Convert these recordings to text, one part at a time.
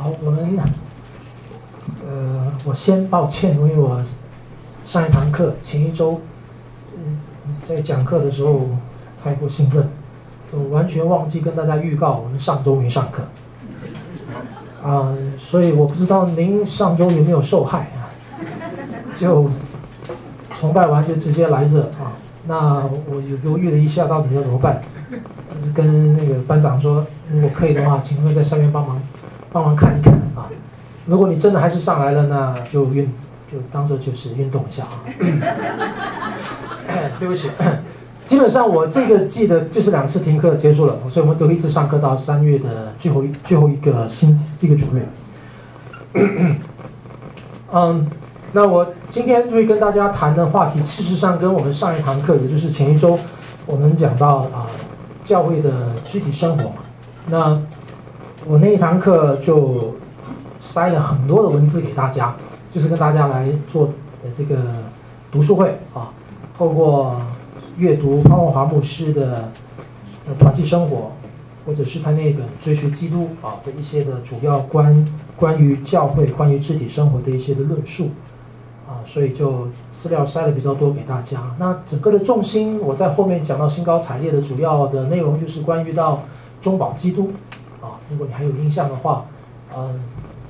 好，我们，呃，我先抱歉，因为我上一堂课前一周，嗯，在讲课的时候太过兴奋，就完全忘记跟大家预告我们上周没上课，啊、所以我不知道您上周有没有受害啊？就崇拜完就直接来这啊？那我有犹豫了一下，到底要怎么办？跟那个班长说，如果可以的话，请他们在上面帮忙。帮忙看一看啊！如果你真的还是上来了，那就运，就当做就是运动一下啊。对不起，基本上我这个季的就是两次停课结束了，所以我们都一直上课到三月的最后一最后一个星一个主月。嗯，那我今天会跟大家谈的话题，事实上跟我们上一堂课，也就是前一周我们讲到啊，教会的具体生活嘛，那。我那一堂课就塞了很多的文字给大家，就是跟大家来做的这个读书会啊，透过阅读潘文华牧师的团契生活，或者是他那本追随基督啊的一些的主要关关于教会、关于肢体生活的一些的论述啊，所以就资料塞了比较多给大家。那整个的重心，我在后面讲到兴高采烈的主要的内容，就是关于到中保基督。如果你还有印象的话，嗯，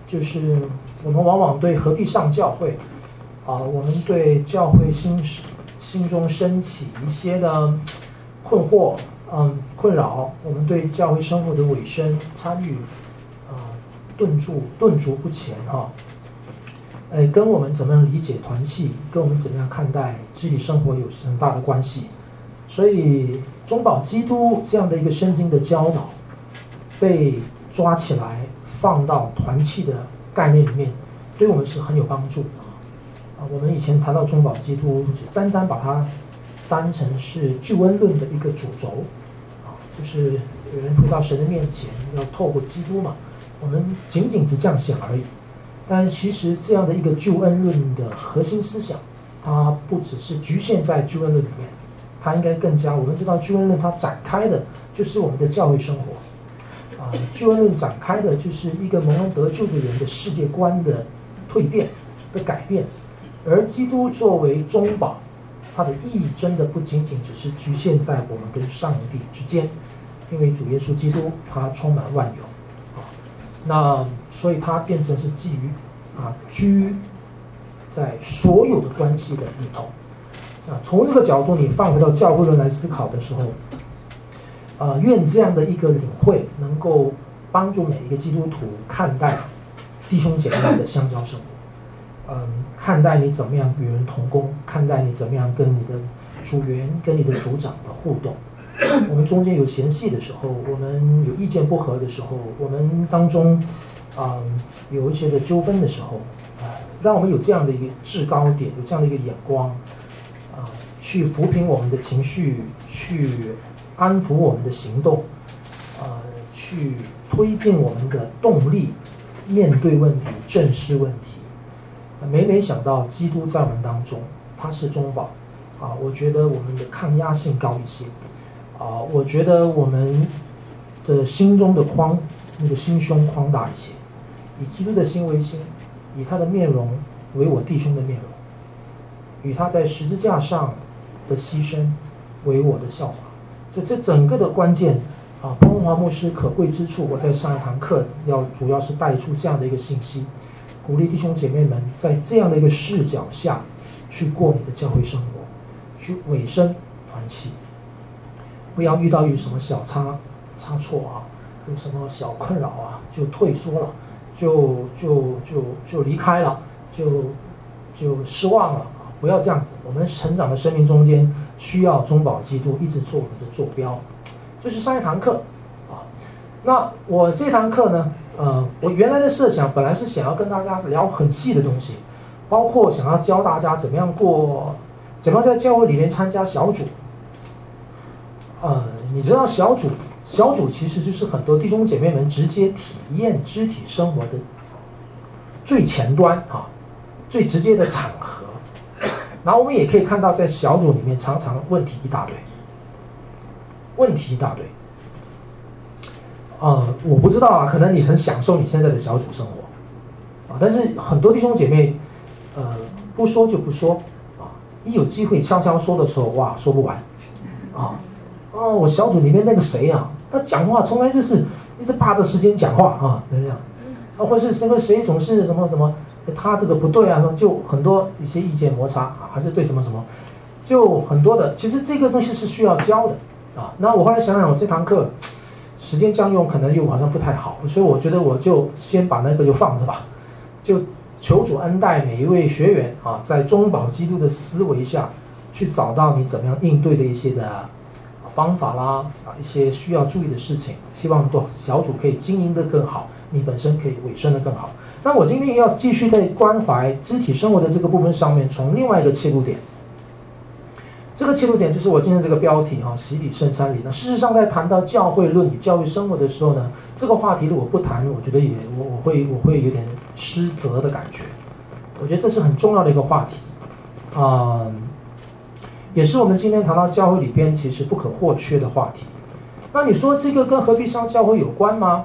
就是我们往往对何必上教会，啊，我们对教会心心中升起一些的困惑，嗯，困扰，我们对教会生活的尾声参与，啊，顿住顿足不前哈，哎，跟我们怎么样理解团契，跟我们怎么样看待肢体生活有很大的关系，所以中保基督这样的一个圣经的教导。被抓起来放到团契的概念里面，对我们是很有帮助的啊！我们以前谈到中保基督，单单把它当成是救恩论的一个主轴啊，就是有人回到神的面前，要透过基督嘛，我们仅仅是这样想而已。但其实这样的一个救恩论的核心思想，它不只是局限在救恩论里面，它应该更加，我们知道救恩论它展开的就是我们的教会生活。啊，救恩论展开的就是一个蒙恩得救的人的世界观的蜕变的改变，而基督作为中保，它的意义真的不仅仅只是局限在我们跟上帝之间，因为主耶稣基督他充满万有，啊，那所以它变成是基于啊居在所有的关系的里头，啊，从这个角度你放回到教会论来思考的时候。呃，愿这样的一个领会能够帮助每一个基督徒看待弟兄姐妹的相交生活，嗯，看待你怎么样与人同工，看待你怎么样跟你的组员、跟你的组长的互动。我们中间有嫌隙的时候，我们有意见不合的时候，我们当中啊、嗯、有一些的纠纷的时候，啊，让我们有这样的一个制高点，有这样的一个眼光，啊，去抚平我们的情绪，去。安抚我们的行动，呃，去推进我们的动力，面对问题，正视问题。每每想到基督在我们当中，他是中保，啊，我觉得我们的抗压性高一些，啊，我觉得我们的心中的框，那个心胸宽大一些，以基督的心为心，以他的面容为我弟兄的面容，与他在十字架上的牺牲为我的效法。就这整个的关键啊，潘文华牧师可贵之处，我在上一堂课要主要是带出这样的一个信息，鼓励弟兄姐妹们在这样的一个视角下去过你的教会生活，去委身团契，不要遇到有什么小差差错啊，有什么小困扰啊，就退缩了，就就就就离开了，就就失望了啊！不要这样子，我们成长的生命中间。需要中保基督一直做我们的坐标，就是上一堂课啊。那我这堂课呢，呃，我原来的设想本来是想要跟大家聊很细的东西，包括想要教大家怎么样过，怎么样在教会里面参加小组。呃，你知道小组，小组其实就是很多弟兄姐妹们直接体验肢体生活的最前端啊，最直接的场。然后我们也可以看到，在小组里面，常常问题一大堆，问题一大堆。呃，我不知道啊，可能你很享受你现在的小组生活，啊，但是很多弟兄姐妹，呃，不说就不说，啊，一有机会悄悄说的时候，哇，说不完，啊，哦，我小组里面那个谁啊，他讲话从来就是一直霸着时间讲话啊，怎么样？啊，或是什么谁总是什么什么，他这个不对啊，就很多一些意见摩擦啊，还是对什么什么，就很多的。其实这个东西是需要教的啊。那我后来想想，我这堂课时间这样用可能又好像不太好，所以我觉得我就先把那个就放着吧。就求主恩待每一位学员啊，在中保基督的思维下去找到你怎么样应对的一些的方法啦啊，一些需要注意的事情，希望做小组可以经营的更好。你本身可以委身的更好。那我今天要继续在关怀肢体生活的这个部分上面，从另外一个切入点。这个切入点就是我今天这个标题啊，洗礼圣餐礼。那事实上，在谈到教会论与教育生活的时候呢，这个话题如果不谈，我觉得也我我会我会有点失责的感觉。我觉得这是很重要的一个话题，啊、也是我们今天谈到教会里边其实不可或缺的话题。那你说这个跟何必上教会有关吗？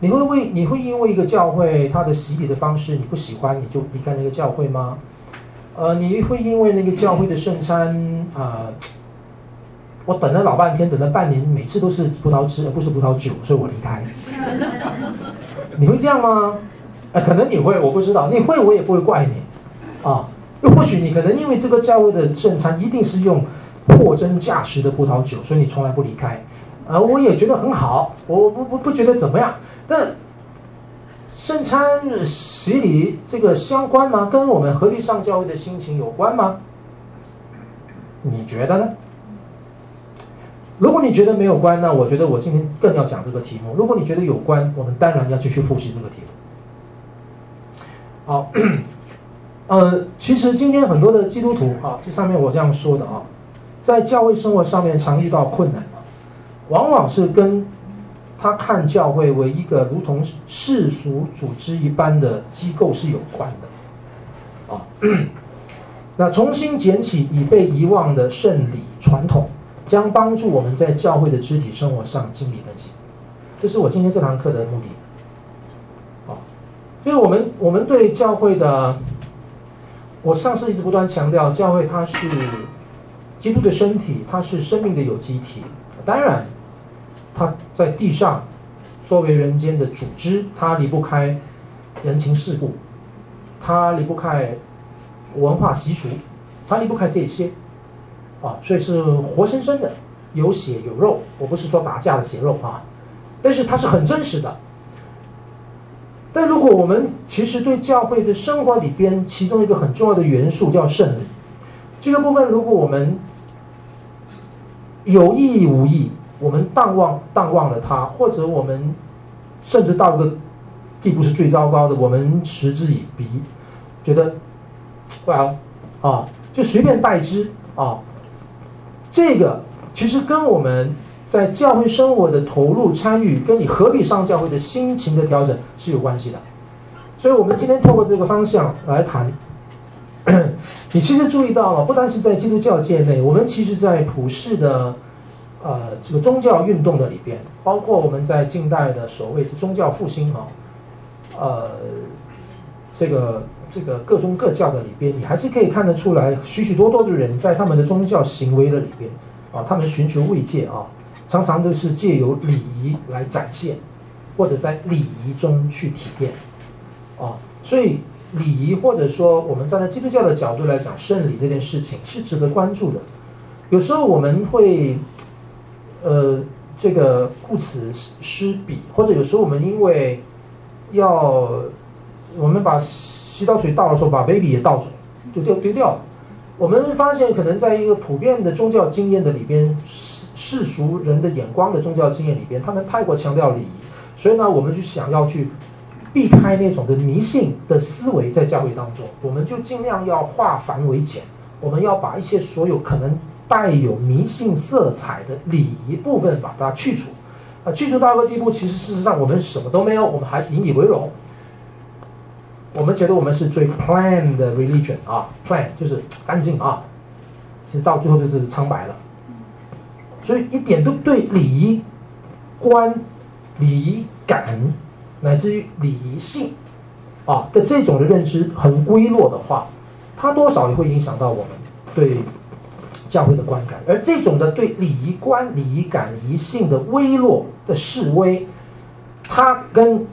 你会为你会因为一个教会它的洗礼的方式你不喜欢，你就离开那个教会吗？呃，你会因为那个教会的圣餐啊、呃，我等了老半天，等了半年，每次都是葡萄汁而不是葡萄酒，所以我离开。你会这样吗？呃，可能你会，我不知道。你会，我也不会怪你。啊，又或许你可能因为这个教会的圣餐一定是用货真价实的葡萄酒，所以你从来不离开。啊、呃，我也觉得很好，我不不不觉得怎么样。那圣餐洗礼这个相关吗？跟我们何必上教会的心情有关吗？你觉得呢？如果你觉得没有关，那我觉得我今天更要讲这个题目。如果你觉得有关，我们当然要继续复习这个题目。好，呃，其实今天很多的基督徒啊，这上面我这样说的啊，在教会生活上面常遇到困难，往往是跟。他看教会为一个如同世俗组织一般的机构是有关的，啊，那重新捡起已被遗忘的圣礼传统，将帮助我们在教会的肢体生活上经历更新。这是我今天这堂课的目的，啊，所以我们我们对教会的，我上次一直不断强调，教会它是基督的身体，它是生命的有机体，当然。它在地上作为人间的组织，它离不开人情世故，它离不开文化习俗，它离不开这些啊，所以是活生生的，有血有肉。我不是说打架的血肉啊，但是它是很真实的。但如果我们其实对教会的生活里边，其中一个很重要的元素叫圣礼，这个部分如果我们有意无意。我们淡忘淡忘了它，或者我们甚至到个地步是最糟糕的，我们嗤之以鼻，觉得，哇，啊，就随便代之啊。这个其实跟我们在教会生活的投入参与，跟你何必上教会的心情的调整是有关系的。所以，我们今天透过这个方向来谈，你其实注意到了，不单是在基督教界内，我们其实在普世的。呃，这个宗教运动的里边，包括我们在近代的所谓的宗教复兴啊，呃，这个这个各宗各教的里边，你还是可以看得出来，许许多多的人在他们的宗教行为的里边啊，他们寻求慰藉啊，常常都是借由礼仪来展现，或者在礼仪中去体验啊，所以礼仪或者说我们站在基督教的角度来讲，圣礼这件事情是值得关注的。有时候我们会。呃，这个顾此失彼，或者有时候我们因为要我们把洗澡水倒的时候，把 baby 也倒走，就丢丢掉了。我们发现，可能在一个普遍的宗教经验的里边，世世俗人的眼光的宗教经验里边，他们太过强调礼仪，所以呢，我们就想要去避开那种的迷信的思维，在教会当中，我们就尽量要化繁为简，我们要把一些所有可能。带有迷信色彩的礼仪部分，把它去除，啊，去除到一个地步，其实事实上我们什么都没有，我们还引以为荣。我们觉得我们是最 plan 的 religion 啊，plan 就是干净啊，其实到最后就是苍白了。所以一点都对礼仪观、礼仪感，乃至于礼仪性啊的这种的认知很微弱的话，它多少也会影响到我们对教会的观感。而这种的对礼仪观、礼仪感、礼仪性的微弱的式微，它跟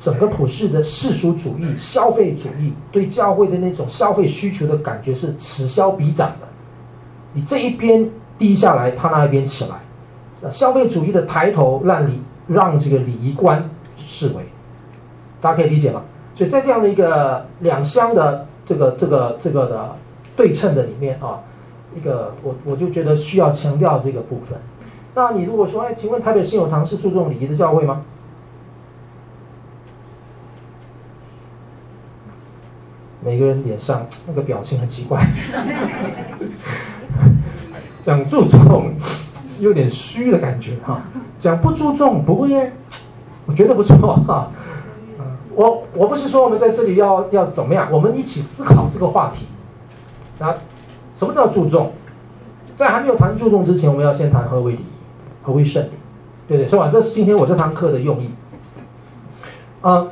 整个普世的世俗主义、消费主义对教会的那种消费需求的感觉是此消彼长的。你这一边低下来，他那一边起来。消费主义的抬头，让你让这个礼仪观式微，大家可以理解吗？所以在这样的一个两相的这个这个这个的对称的里面啊，一个我我就觉得需要强调这个部分。那你如果说，哎，请问台北信友堂是注重礼仪的教会吗？每个人脸上那个表情很奇怪，讲注重有点虚的感觉哈，讲不注重不会，我觉得不错哈。我我不是说我们在这里要要怎么样，我们一起思考这个话题。那什么叫注重？在还没有谈注重之前，我们要先谈何为礼仪，何为圣礼，对不对？所以这是今天我这堂课的用意。啊、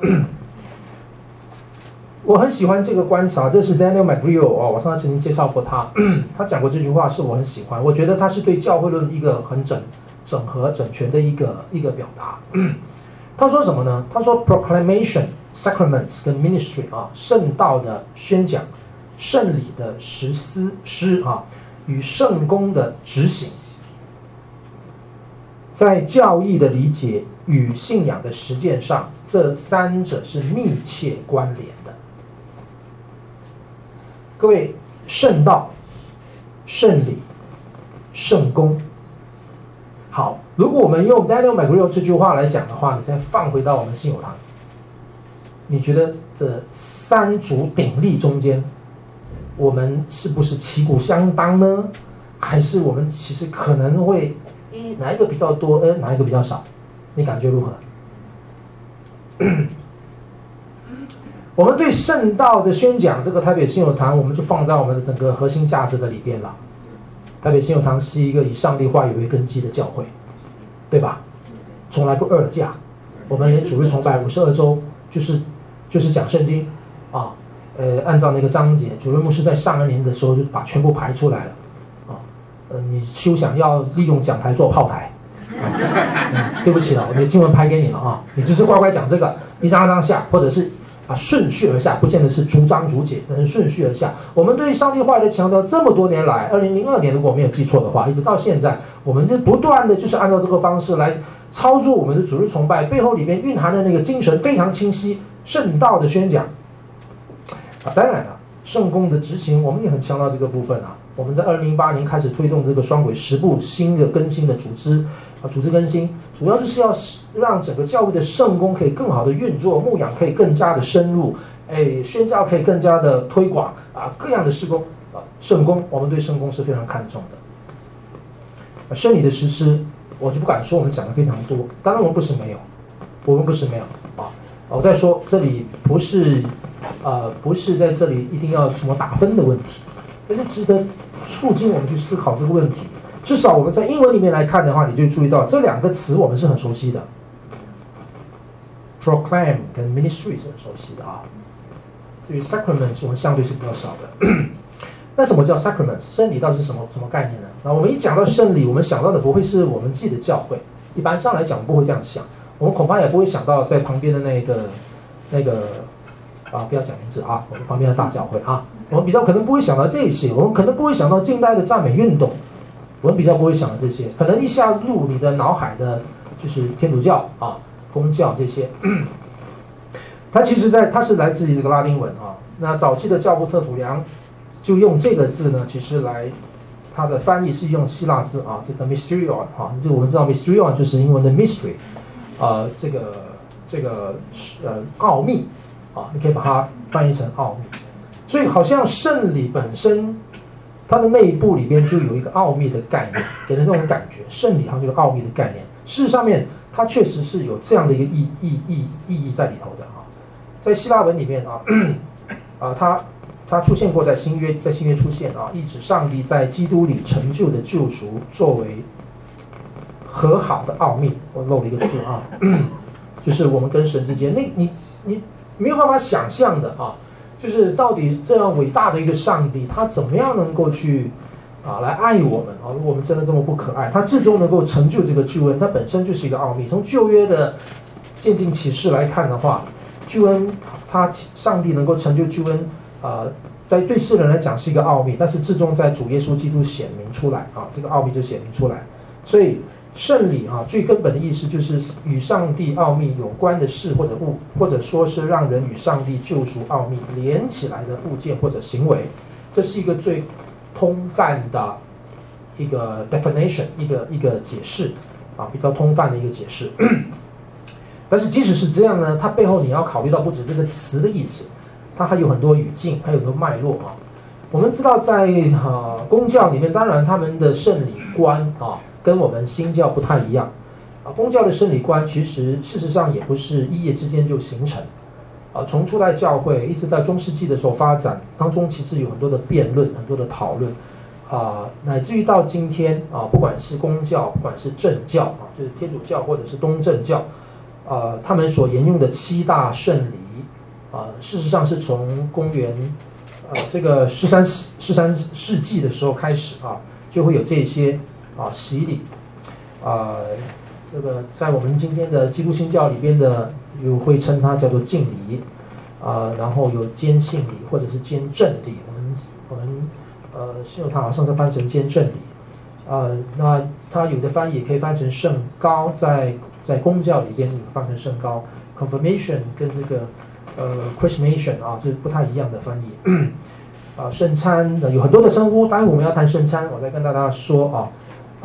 我很喜欢这个观察，这是 Daniel McGreal 哦，我上次曾经介绍过他，他讲过这句话，是我很喜欢。我觉得他是对教会论一个很整、整合、整全的一个一个表达。他说什么呢？他说 Proclamation、Sacraments 跟 Ministry 啊，圣道的宣讲、圣礼的实施施啊，与圣工的执行，在教义的理解与信仰的实践上，这三者是密切关联的。各位，圣道、圣礼、圣工，好。如果我们用 Daniel McGreal 这句话来讲的话，你再放回到我们信友堂，你觉得这三足鼎立中间，我们是不是旗鼓相当呢？还是我们其实可能会一哪一个比较多，呃，哪一个比较少？你感觉如何？我们对圣道的宣讲，这个台北信友堂，我们就放在我们的整个核心价值的里边了。台北信友堂是一个以上帝话语为根基的教会，对吧？从来不二价，我们连主日崇拜五十二周就是就是讲圣经啊，呃，按照那个章节，主任牧师在上一年的时候就把全部排出来了啊。呃，你休想要利用讲台做炮台，啊，对不起了，我的经文拍给你了啊，你就是乖乖讲这个，一张一张下，或者是。啊，顺序而下，不见得是逐章逐节，但是顺序而下。我们对上帝话的强调，这么多年来，二零零二年如果没有记错的话，一直到现在，我们就不断的就是按照这个方式来操作我们的主日崇拜，背后里面蕴含的那个精神非常清晰，圣道的宣讲。啊，当然了，圣工的执行，我们也很强调这个部分啊。我们在二零零八年开始推动这个双轨十部新的更新的组织。啊，组织更新主要就是要让整个教会的圣工可以更好的运作，牧养可以更加的深入，哎，宣教可以更加的推广啊，各样的事工啊，圣工我们对圣工是非常看重的。圣礼的实施，我就不敢说我们讲的非常多，当然我们不是没有，我们不是没有啊。我再说这里不是，呃，不是在这里一定要什么打分的问题，但是值得促进我们去思考这个问题。至少我们在英文里面来看的话，你就注意到这两个词我们是很熟悉的，proclaim 跟 ministry 是很熟悉的啊。至于 sacraments 我们相对是比较少的。那什么叫 sacraments？圣礼到底是什么什么概念呢？那我们一讲到圣礼，我们想到的不会是我们自己的教会，一般上来讲不会这样想，我们恐怕也不会想到在旁边的那个那个啊，不要讲名字啊，我们旁边的大教会啊，我们比较可能不会想到这些，我们可能不会想到近代的赞美运动。我们比较不会想到这些，可能一下入你的脑海的，就是天主教啊、公教这些。它其实在，它是来自于这个拉丁文啊。那早期的教父特土良就用这个字呢，其实来它的翻译是用希腊字啊，这个 mysterion 啊，就我们知道 mysterion 就是英文的 mystery，啊，这个这个呃奥秘啊，你可以把它翻译成奥秘。所以好像圣礼本身。它的内部里边就有一个奥秘的概念，给人这种感觉，圣礼上就是奥秘的概念。事实上面，它确实是有这样的一个意意意意义在里头的啊。在希腊文里面啊，啊，它它出现过在新约，在新约出现啊，意指上帝在基督里成就的救赎作为和好的奥秘。我漏了一个字啊，就是我们跟神之间，那你你没有办法想象的啊，就是到底这样伟大的一个上帝，他怎么样能够去啊来爱我们啊？如果我们真的这么不可爱，他至终能够成就这个救恩，它本身就是一个奥秘。从旧约的渐进启示来看的话，救恩，他上帝能够成就救恩啊。呃对世人来讲是一个奥秘，但是至终在主耶稣基督显明出来啊，这个奥秘就显明出来。所以圣礼啊，最根本的意思就是与上帝奥秘有关的事或者物，或者说是让人与上帝救赎奥秘连起来的物件或者行为，这是一个最通泛的一个 definition，一个一个解释啊，比较通泛的一个解释。但是即使是这样呢，它背后你要考虑到不止这个词的意思。它还有很多语境，还有很多脉络啊。我们知道在，在啊公教里面，当然他们的圣礼观啊，跟我们新教不太一样啊。公教的圣理观其实事实上也不是一夜之间就形成啊。从初代教会一直在中世纪的时候发展当中，其实有很多的辩论，很多的讨论啊，乃至于到今天啊，不管是公教，不管是正教啊，就是天主教或者是东正教啊，他们所沿用的七大圣礼。啊，事实上是从公元，呃，这个十三世十三世纪的时候开始啊，就会有这些啊洗礼，啊，这个在我们今天的基督新教里边的，有会称它叫做敬礼，啊，然后有坚信礼或者是坚正礼，我们我们呃信友堂好像是翻成坚正礼，啊，那它有的翻译也可以翻成圣高，在在公教里边翻成圣高，confirmation 跟这个。呃 christmation 啊，这是不太一样的翻译。啊，圣餐有很多的称呼，待会我们要谈圣餐，我再跟大家说啊。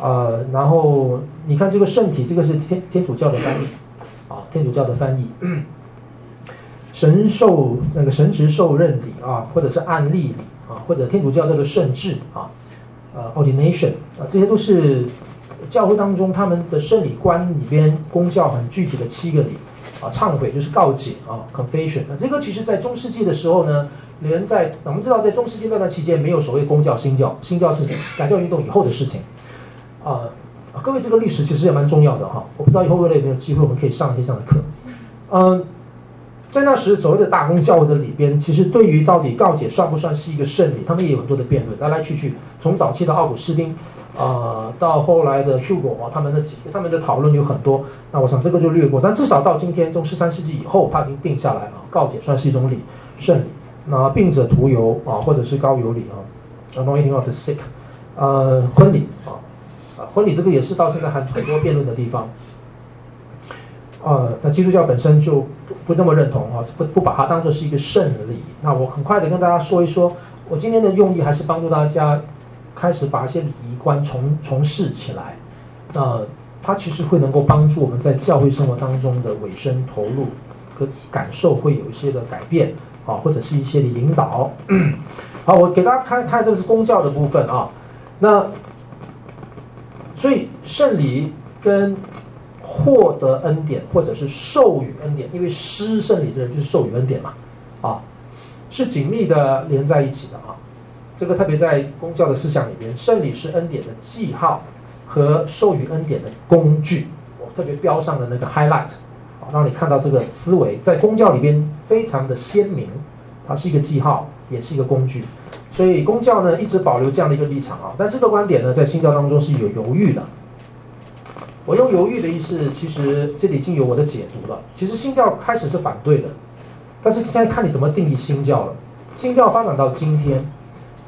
呃，然后你看这个圣体，这个是天天主教的翻译，啊，天主教的翻译。神授那个神职受任礼啊，或者是按例礼啊，或者天主教这个圣制啊，呃，Ordination 啊，这些都是教会当中他们的圣礼观里边公教很具体的七个礼。啊，忏悔就是告解啊，confession。那这个其实，在中世纪的时候呢，连在我们知道，在中世纪那段期间，没有所谓公教、新教，新教是改教运动以后的事情。啊，各位，这个历史其实也蛮重要的哈。我不知道以后未来有没有机会，我们可以上一些这样的课。嗯，在那时所谓的大公教会的里边，其实对于到底告解算不算是一个圣礼，他们也有很多的辩论，来来去去，从早期的奥古斯丁。呃，到后来的 Hugo 啊，他们的他们的讨论有很多，那我想这个就略过。但至少到今天，从十三世纪以后，他已经定下来了，告解算是一种礼，圣礼。那病者涂油啊，或者是高油礼啊，Anointing of the sick，呃，婚礼啊，啊，婚礼这个也是到现在还很多辩论的地方。呃，那基督教本身就不不那么认同啊，不不把它当做是一个圣礼。那我很快的跟大家说一说，我今天的用意还是帮助大家。开始把一些礼仪观重重视起来，呃，它其实会能够帮助我们在教会生活当中的委身投入和感受会有一些的改变啊，或者是一些的引导。好，我给大家看看这个是公教的部分啊。那所以圣礼跟获得恩典或者是授予恩典，因为施圣礼的人就是授予恩典嘛，啊，是紧密的连在一起的啊。这个特别在公教的思想里边，圣礼是恩典的记号和授予恩典的工具。我特别标上的那个 highlight，好，让你看到这个思维在公教里边非常的鲜明。它是一个记号，也是一个工具。所以公教呢一直保留这样的一个立场啊，但这个观点呢在新教当中是有犹豫的。我用犹豫的意思，其实这里已经有我的解读了。其实新教开始是反对的，但是现在看你怎么定义新教了。新教发展到今天。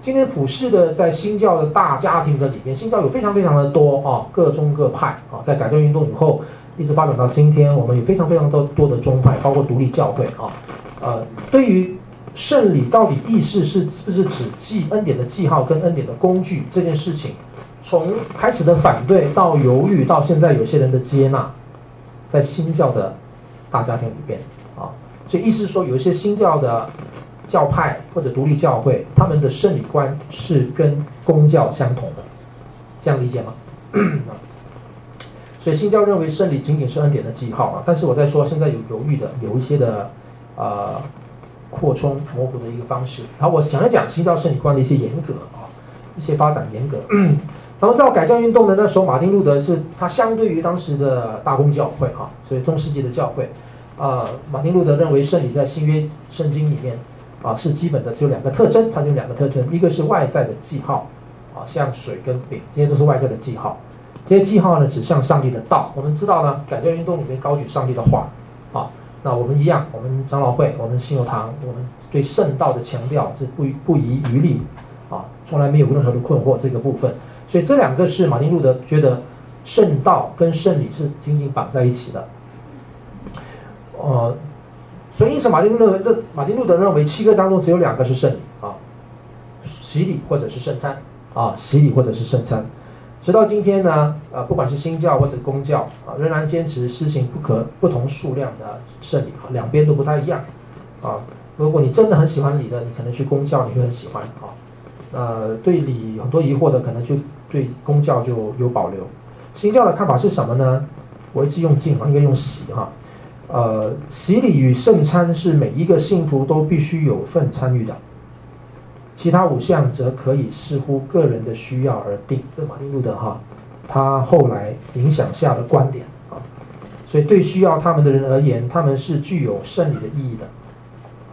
今天普世的在新教的大家庭的里边，新教有非常非常的多啊，各宗各派啊，在改教运动以后，一直发展到今天，我们有非常非常多多的宗派，包括独立教会啊。呃，对于圣礼到底意思是是不是指记恩典的记号跟恩典的工具这件事情，从开始的反对到犹豫，到现在有些人的接纳，在新教的大家庭里边啊，所以意思是说，有一些新教的。教派或者独立教会，他们的圣礼观是跟公教相同的，这样理解吗？所以新教认为圣礼仅仅是恩典的记号啊。但是我在说，现在有犹豫的，有一些的呃扩充模糊的一个方式。然后我想要讲新教圣礼观的一些严格啊，一些发展严格。然后到改教运动的那时候，马丁路德是他相对于当时的大公教会啊，所以中世纪的教会，啊，马丁路德认为圣礼在新约圣经里面啊是基本的，就两个特征，它就两个特征，一个是外在的记号啊，像水跟饼，这些都是外在的记号，这些记号呢指向上帝的道。我们知道呢，改教运动里面高举上帝的话，那我们一样，我们长老会，我们信友堂，我们对圣道的强调是不不遗余力啊，从来没有任何的困惑这个部分。所以这两个是马丁路德觉得圣道跟圣礼是紧紧绑在一起的，呃，所以因此马丁路德认为，马丁路德认为七个当中只有两个是圣礼啊，洗礼或者是圣餐啊，洗礼或者是圣餐。直到今天呢，呃，不管是新教或者公教啊，仍然坚持施行不可不同数量的圣礼，两边都不太一样啊。如果你真的很喜欢礼的，你可能去公教你会很喜欢啊。呃，对礼很多疑惑的，可能就。对公教就有保留，新教的看法是什么呢？我一直用敬啊，应该用洗哈。呃，洗礼与圣餐是每一个信徒都必须有份参与的，其他五项则可以视乎个人的需要而定。这马丁路德哈，他后来影响下的观点啊。所以对需要他们的人而言，他们是具有圣礼的意义的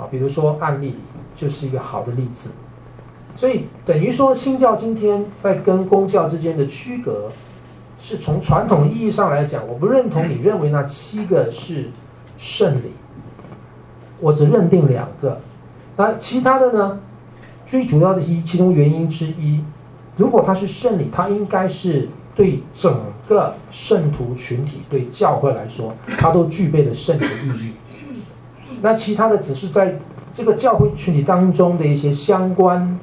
啊。比如说案例就是一个好的例子。所以等于说，新教今天在跟公教之间的区隔，是从传统意义上来讲，我不认同你认为那七个是圣礼，我只认定两个，那其他的呢？最主要的一其中原因之一，如果它是圣礼，它应该是对整个圣徒群体、对教会来说，它都具备了圣礼的意义。那其他的只是在这个教会群体当中的一些相关。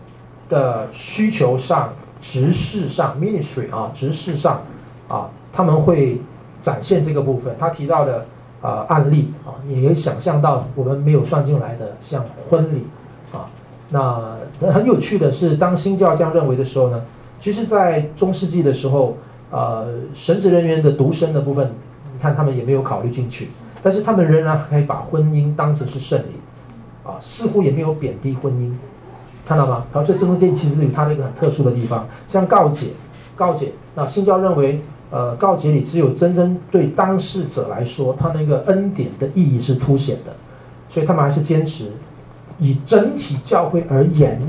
的需求上、执事上、ministry 啊，执事上啊，他们会展现这个部分。他提到的呃案例啊，你可以想象到我们没有算进来的，像婚礼。那 很有趣的是，当新教这样认为的时候呢，其实，在中世纪的时候，呃，神职人员的独身的部分，你看他们也没有考虑进去，但是他们仍然可以把婚姻当成是圣礼啊，似乎也没有贬低婚姻。看到吗？然后，这中间其实有它的一个很特殊的地方，像告解，告解。那新教认为，呃，告解里只有真正对当事者来说，他那个恩典的意义是凸显的，所以他们还是坚持，以整体教会而言，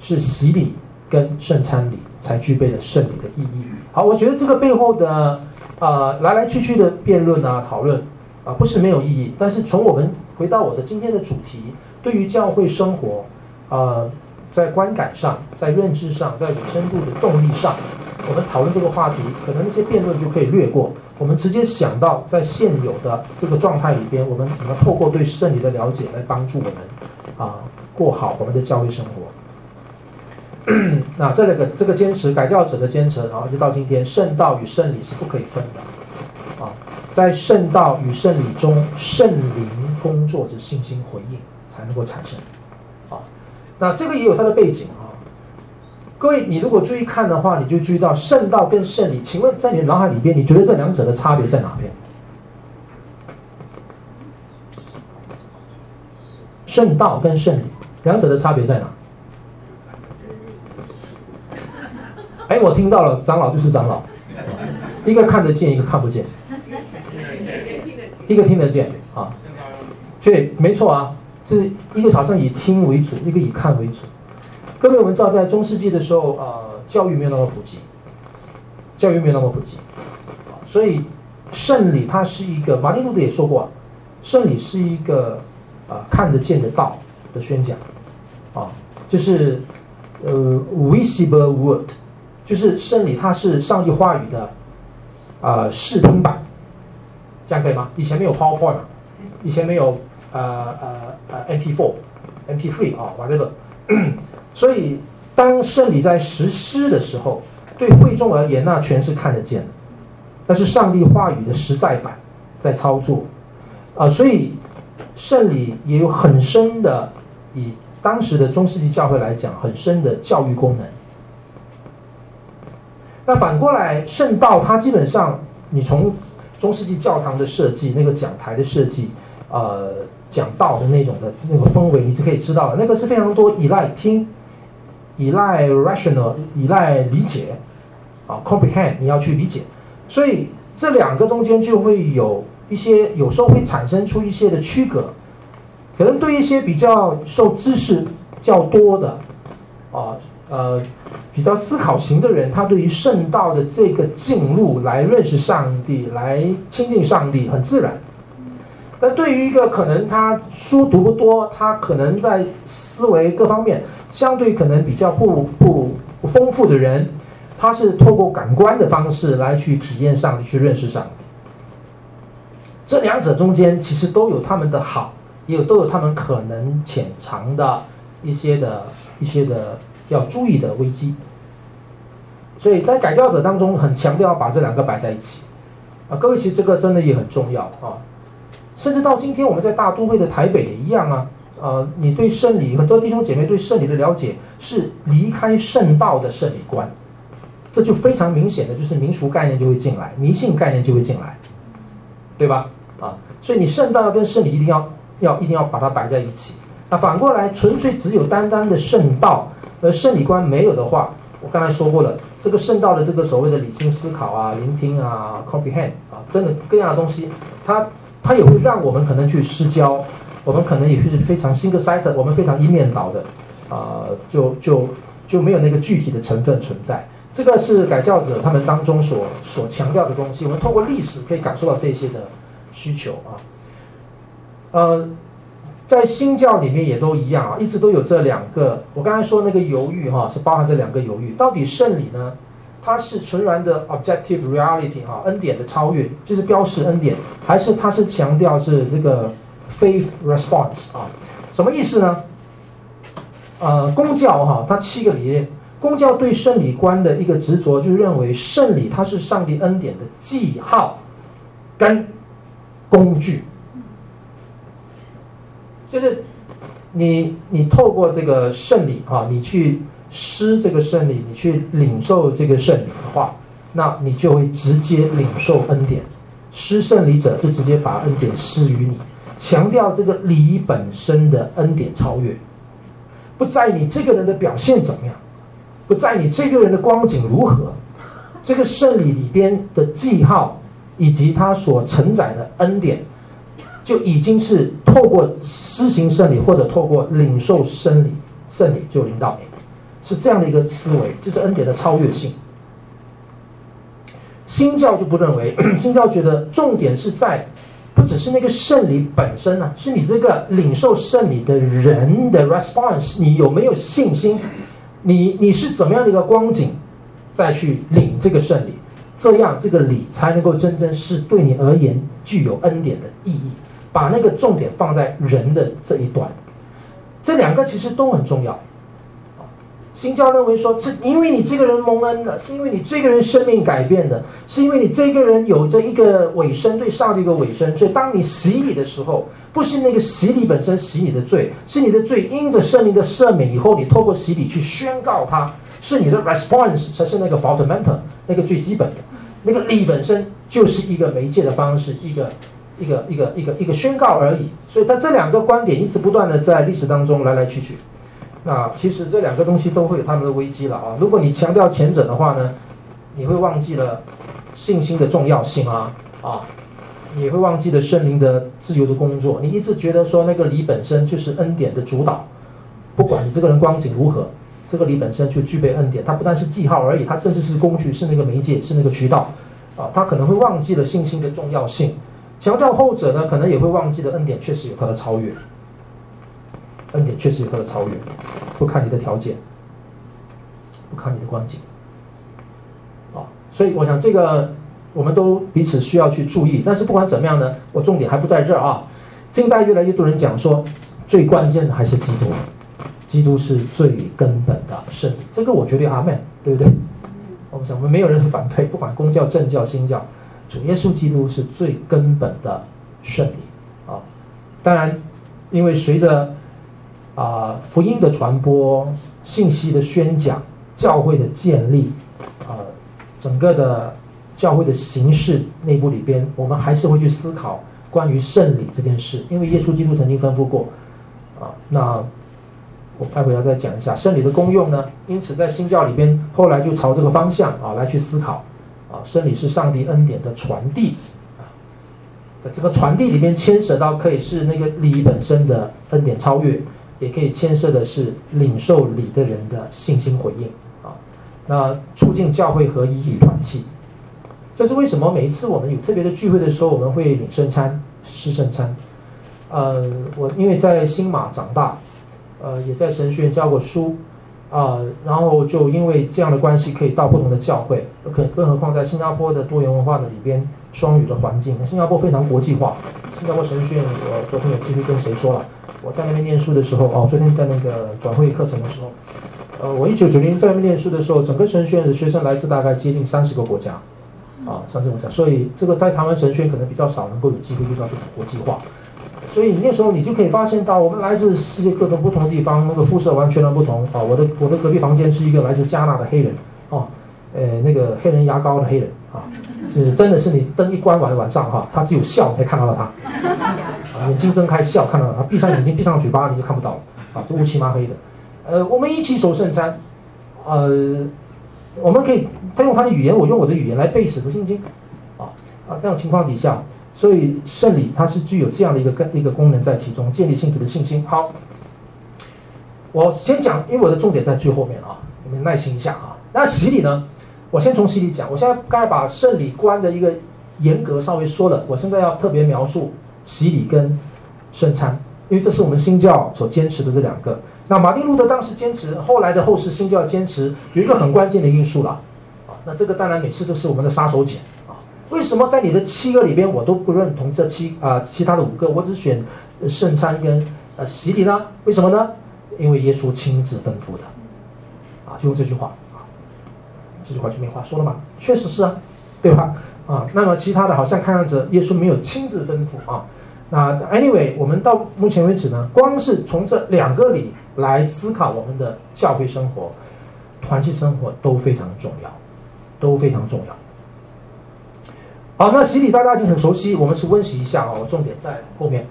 是洗礼跟圣餐礼才具备了圣礼的意义。好，我觉得这个背后的呃来来去去的辩论啊、讨论啊，不是没有意义。但是从我们回到我的今天的主题，对于教会生活，呃。在观感上，在认知上，在有深度的动力上，我们讨论这个话题，可能那些辩论就可以略过。我们直接想到，在现有的这个状态里边，我们怎么透过对圣礼的了解来帮助我们啊过好我们的教育生活。那这个这个坚持改教者的坚持啊，一直到今天，圣道与圣礼是不可以分的啊，在圣道与圣礼中，圣灵工作着信心回应才能够产生。啊那这个也有它的背景啊，各位，你如果注意看的话，你就注意到圣道跟圣礼。请问，在你的脑海里边，你觉得这两者的差别在哪边？圣道跟圣礼，两者的差别在哪？哎，我听到了，长老就是长老，一个看得见，一个看不见，一个听得见啊，对，没错啊。是一个好像以听为主，一个以看为主。各位，我们知道在中世纪的时候，呃，教育没有那么普及，教育没有那么普及，所以圣礼它是一个，马丁路德也说过，圣礼是一个啊、看得见的道的宣讲，啊，就是呃 visible word，就是圣礼它是上帝话语的啊、呃、视听版，这样可以吗？以前没有 PowerPoint，以前没有。呃呃呃，MP4、MP3 啊，whatever。所以，当圣礼在实施的时候，对会众而言，那全是看得见的。那是上帝话语的实在版在操作啊，所以圣礼也有很深的，以当时的中世纪教会来讲，很深的教育功能。那反过来，圣道它基本上，你从中世纪教堂的设计，那个讲台的设计，呃。讲道的那种的那个氛围，你就可以知道了。那个是非常多依赖听、依赖 rational、依赖理解，啊，comprehend 你要去理解，所以这两个中间就会有一些，有时候会产生出一些的区隔，可能对一些比较受知识较多的，啊，呃，比较思考型的人，他对于圣道的这个进入来认识上帝，来亲近上帝，很自然。但对于一个可能他书读不多，他可能在思维各方面相对可能比较不不不丰富的人，他是透过感官的方式来去体验上帝，去认识上帝。这两者中间其实都有他们的好，也有都有他们可能潜藏的一些的一些的要注意的危机。所以在改教者当中很强调把这两个摆在一起啊，各位其实这个真的也很重要啊。甚至到今天，我们在大都会的台北也一样啊。呃，你对圣礼，很多弟兄姐妹对圣礼的了解是离开圣道的圣礼观，这就非常明显的就是民俗概念就会进来，迷信概念就会进来，对吧？所以你圣道要跟圣礼一定要要一定要把它摆在一起。那反过来，纯粹只有单单的圣道，而圣礼观没有的话，我刚才说过了，这个圣道的这个所谓的理性思考啊、聆听啊、comprehend 啊等等各样的东西，它。它也会让我们可能去失焦，我们可能也是非常 single sighted，我们非常一面倒的，啊、就就就没有那个具体的成分存在。这个是改教者他们当中所所强调的东西。我们透过历史可以感受到这些的需求啊。呃，在新教里面也都一样啊，一直都有这两个。我刚才说那个犹豫哈、是包含这两个犹豫。到底圣礼呢？它是纯然的 objective reality 哈，恩典的超越，就是标示恩典，还是它是强调是这个 faith response 啊？什么意思呢？呃，公教哈，它七个理念，公教对圣礼观的一个执着，就认为圣礼它是上帝恩典的记号跟工具，就是你你透过这个圣礼哈，你去。施这个圣礼，你去领受这个圣礼的话，那你就会直接领受恩典。施圣礼者就直接把恩典施于你，强调这个礼本身的恩典超越，不在你这个人的表现怎么样，不在你这个人的光景如何，这个圣礼里边的记号以及它所承载的恩典，就已经是透过施行圣礼或者透过领受圣礼，圣礼就领到你。是这样的一个思维，就是恩典的超越性。新教就不认为，新教觉得重点是在不只是那个圣礼本身、啊，是你这个领受圣礼的人的 response，你有没有信心？你你是怎么样的一个光景，再去领这个圣礼，这样这个礼才能够真正是对你而言具有恩典的意义。把那个重点放在人的这一端，这两个其实都很重要。新教认为说，是因为你这个人蒙恩了，是因为你这个人生命改变的，是因为你这个人有着一个委身对上帝的委身，所以当你洗礼的时候，不是那个洗礼本身洗你的罪，是你的罪因着圣灵的赦免以后，你透过洗礼去宣告它，是你的 response 才是那个 fundamental 那个最基本的，那个礼本身就是一个媒介的方式，一个一个一个一个一个宣告而已。所以他这两个观点一直不断的在历史当中来来去去。那其实这两个东西都会有他们的危机了啊！如果你强调前者的话呢，你会忘记了信心的重要性啊啊！你会忘记了圣灵的自由的工作。你一直觉得说那个礼本身就是恩典的主导，不管你这个人光景如何，这个礼本身就具备恩典。它不但是记号而已，它甚至是工具，是那个媒介，是那个渠道啊！它可能会忘记了信心的重要性。强调后者呢，可能也会忘记了恩典确实有它的超越。恩典确实有它的超越，不看你的条件，不看你的光景，啊，所以我想这个我们都彼此需要去注意。但是不管怎么样呢，我重点还不在这儿啊。近代越来越多人讲说，最关键的还是基督，基督是最根本的圣礼。这个我绝对阿门，对不对？我们想，我们没有人反对，不管公教、正教、新教，主耶稣基督是最根本的圣礼啊。当然，因为随着啊、福音的传播、信息的宣讲、教会的建立，啊、整个的教会的形式内部里边，我们还是会去思考关于圣礼这件事，因为耶稣基督曾经吩咐过，啊，那我待会要再讲一下圣礼的功用呢。因此，在新教里边，后来就朝这个方向啊来去思考啊，圣礼是上帝恩典的传递啊，在这个传递里边牵涉到可以是那个礼本身的恩典超越，也可以牵涉的是领受礼的人的信心回应啊，那促进教会和一与团契。这是为什么？每一次我们有特别的聚会的时候，我们会领圣餐、吃圣餐。呃，我因为在新马长大，呃，也在神学院教过书，啊、然后就因为这样的关系，可以到不同的教会。可更何况在新加坡的多元文化的里边，双语的环境，新加坡非常国际化。新加坡神学院，我昨天有机会跟谁说了？我在那边念书的时候，哦，昨天在那个转会课程的时候，呃，我一九九零在那边念书的时候，整个神学院的学生来自大概接近三十个国家。啊，上次我讲，所以这个在台湾神学院可能比较少能够有机会遇到这种国际化，所以那时候你就可以发现到，我们来自世界各种不同的地方，那个肤色完全的不同啊。我的我的隔壁房间是一个来自加纳的黑人，哦，呃，那个黑人牙膏的黑人啊，是真的是你灯一关完晚上哈，他只有笑才看到了他，啊，眼睛睁开笑看到了他，闭上眼睛闭上嘴巴你就看不到了，啊，这乌漆嘛黑的，呃，我们一起守圣餐，呃。我们可以，他用他的语言，我用我的语言来背《使徒信经》，啊啊，这样情况底下，所以圣礼它是具有这样的一个跟一个功能在其中，建立信徒的信心。好，我先讲，因为我的重点在最后面啊，你们耐心一下啊。那洗礼呢？我先从洗礼讲。我现在刚才把圣礼观的一个严格稍微说了，我现在要特别描述洗礼跟圣餐，因为这是我们新教所坚持的这两个。那马丁路德当时坚持，后来的后世新教坚持，有一个很关键的因素了，啊，那这个当然每次都是我们的杀手锏。为什么在你的七个里边我都不认同这七啊，其他的五个我只选圣餐跟呃洗礼呢？为什么呢？因为耶稣亲自吩咐的，啊，就用这句话啊，这句话就没话说了嘛，确实是啊，对吧？啊，那么其他的好像看样子耶稣没有亲自吩咐啊。那 anyway，我们到目前为止呢，光是从这两个里来思考我们的教会生活、团契生活都非常重要，都非常重要。好，那洗礼大家已经很熟悉，我们是温习一下啊，我重点在后面。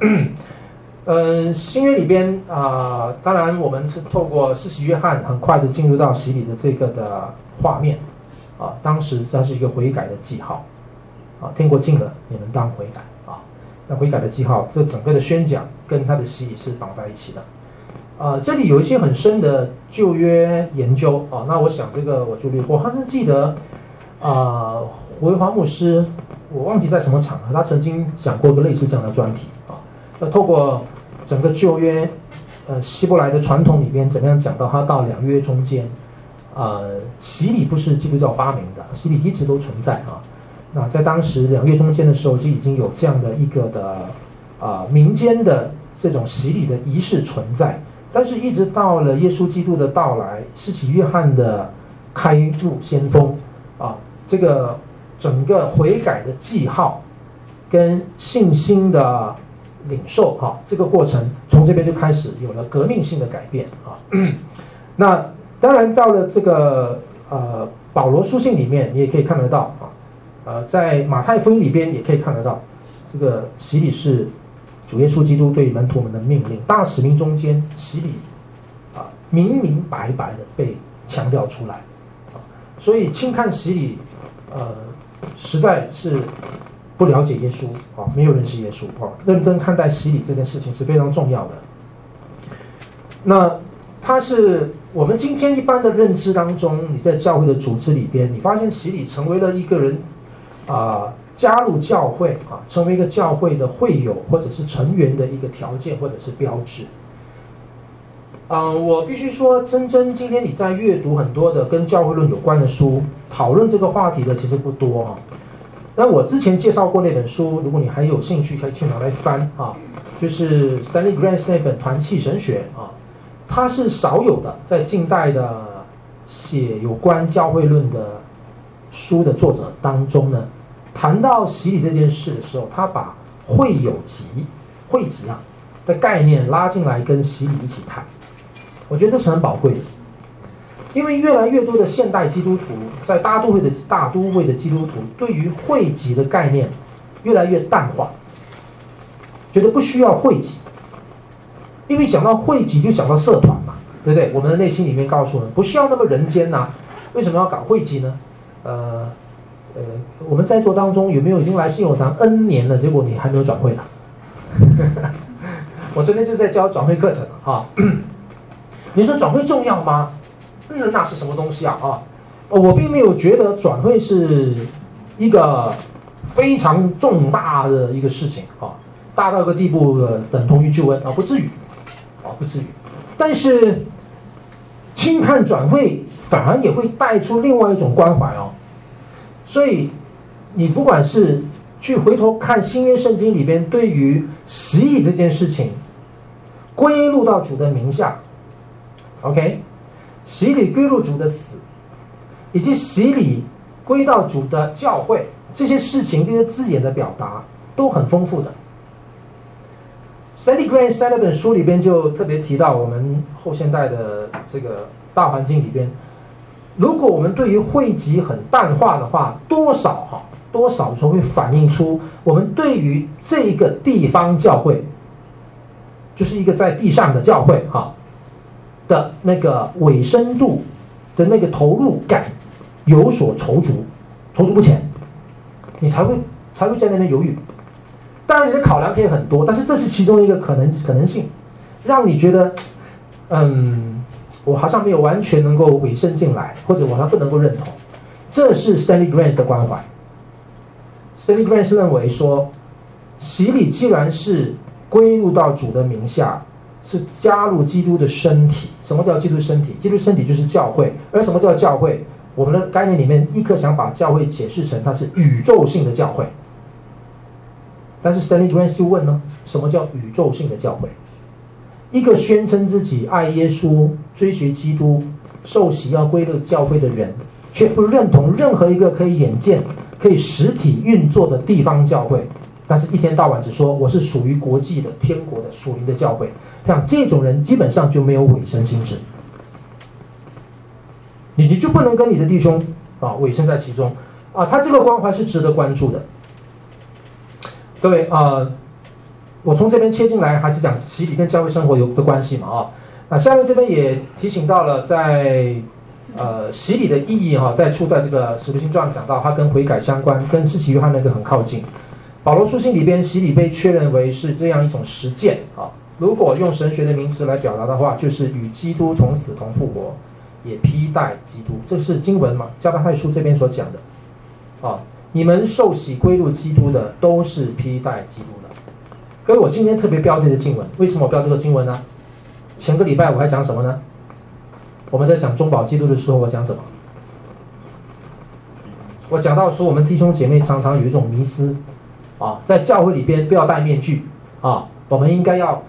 嗯，新约里边啊、当然我们是透过施洗约翰很快的进入到洗礼的这个的画面啊，当时它是一个悔改的记号啊，天国近了，你们当悔改啊。那悔改的记号，这整个的宣讲跟他的洗礼是绑在一起的，呃，这里有一些很深的旧约研究啊，那我想这个我就略过。我还是记得，啊、维华牧师，我忘记在什么场合，他曾经讲过一个类似这样的专题啊，那透过整个旧约，呃，希伯来的传统里边怎么样讲到他到两约中间，呃，洗礼不是基督教发明的，洗礼一直都存在啊。那在当时两约中间的时候，就已经有这样的一个的啊、民间的这种洗礼的仪式存在，但是一直到了耶稣基督的到来，是起约翰的开路先锋啊，这个整个悔改的记号跟信心的领受哈、这个过程从这边就开始有了革命性的改变啊。那当然到了这个呃保罗书信里面，你也可以看得到啊。呃，在马太福音里边也可以看得到，这个洗礼是主耶稣基督对门徒们的命令，大使命中间洗礼啊，明明白白的被强调出来啊，所以轻看洗礼，呃，实在是不了解耶稣啊，没有认识耶稣啊，认真看待洗礼这件事情是非常重要的。那它是我们今天一般的认知当中，你在教会的组织里边，你发现洗礼成为了一个人。啊，加入教会啊，成为一个教会的会友或者是成员的一个条件或者是标志。嗯，我必须说，真真，今天你在阅读很多的跟教会论有关的书，讨论这个话题的其实不多啊。那我之前介绍过那本书，如果你还有兴趣，可以去拿来翻啊，就是 Stanley Grant 那本《团契神学》啊，它是少有的在近代的写有关教会论的书的作者当中呢。谈到洗礼这件事的时候，他把会友集、会集啊的概念拉进来跟洗礼一起谈，我觉得这是很宝贵的，因为越来越多的现代基督徒在大都会的大都会的基督徒对于会集的概念越来越淡化，觉得不需要会集，因为想到会集就想到社团嘛，对不对？我们的内心里面告诉我们，不需要那么人间呐、为什么要搞会籍呢？呃呃，我们在座当中有没有已经来信友堂 N 年了，结果你还没有转会的？我昨天就在教转会课程啊。你说转会重要吗？那那是什么东西啊？啊，我并没有觉得转会是一个非常重大的一个事情啊，大到一个地步的等同于救恩啊，不至于啊，不至于。但是轻看转会反而也会带出另外一种关怀哦。所以你不管是去回头看新约圣经里边对于洗礼这件事情，归入到主的名下，OK。洗礼归入主的死，以及洗礼归到主的教会，这些事情、这些字眼的表达都很丰富的。Stanley Grant 在那本书里边就特别提到，我们后现代的这个大环境里边，如果我们对于汇集很淡化的话，多少哈，多少时候会反映出我们对于这个地方教会，就是一个在地上的教会哈。的那个委身度的那个投入感有所踌躇，踌躇不前，你才会才会在那边犹豫。当然，你的考量可以很多，但是这是其中一个可能可能性，让你觉得，嗯，我好像没有完全能够委身进来，或者我还不能够认同。这是 Stanley Grant 的关怀。Stanley Grant 认为说，洗礼既然是归入到主的名下。是加入基督的身体。什么叫基督身体？基督身体就是教会。而什么叫教会？我们的概念里面，立刻想把教会解释成它是宇宙性的教会。但是 Stanley Grant 就问呢，什么叫宇宙性的教会？一个宣称自己爱耶稣、追随基督、受洗要归入教会的人，却不认同任何一个可以眼见、可以实体运作的地方教会，但是一天到晚只说我是属于国际的、天国的、属灵的教会。像这种人基本上就没有委身心志，你你就不能跟你的弟兄啊委身在其中啊，他这个关怀是值得关注的。各位啊，我从这边切进来还是讲洗礼跟教会生活有的关系嘛啊，那下面这边也提醒到了在呃洗礼的意义哈，在初代这个使徒行传讲到它跟悔改相关，跟施洗约翰那个很靠近。保罗书信里边洗礼被确认为是这样一种实践啊。如果用神学的名词来表达的话，就是与基督同死同复活，也披戴基督。这是经文嘛？加拉太书这边所讲的。啊，你们受洗归入基督的，都是披戴基督的。各位，我今天特别标这个经文，为什么我标这个经文呢？前个礼拜我还讲什么呢？我们在讲中保基督的时候，我讲什么？我讲到说，我们弟兄姐妹常常有一种迷思，啊，在教会里边不要戴面具，啊，我们应该要。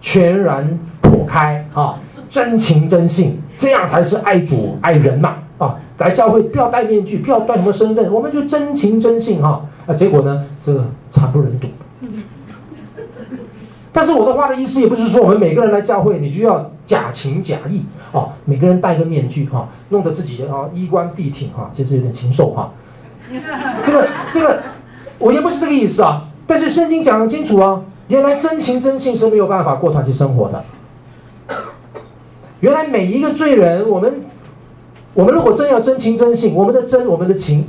全然破开啊，真情真性，这样才是爱主爱人嘛啊！来教会不要戴面具，不要戴什么身份，我们就真情真性哈啊！结果呢，这个惨不忍睹。但是我的话的意思也不是说我们每个人来教会你就要假情假意啊，每个人戴个面具哈，弄得自己啊衣冠蔽体哈，其实有点禽兽哈。这个这个，我也不是这个意思啊，但是圣经讲得清楚啊。原来真情真性是没有办法过团契生活的。原来每一个罪人，我们，我们如果真要真情真性，我们的真，我们的情，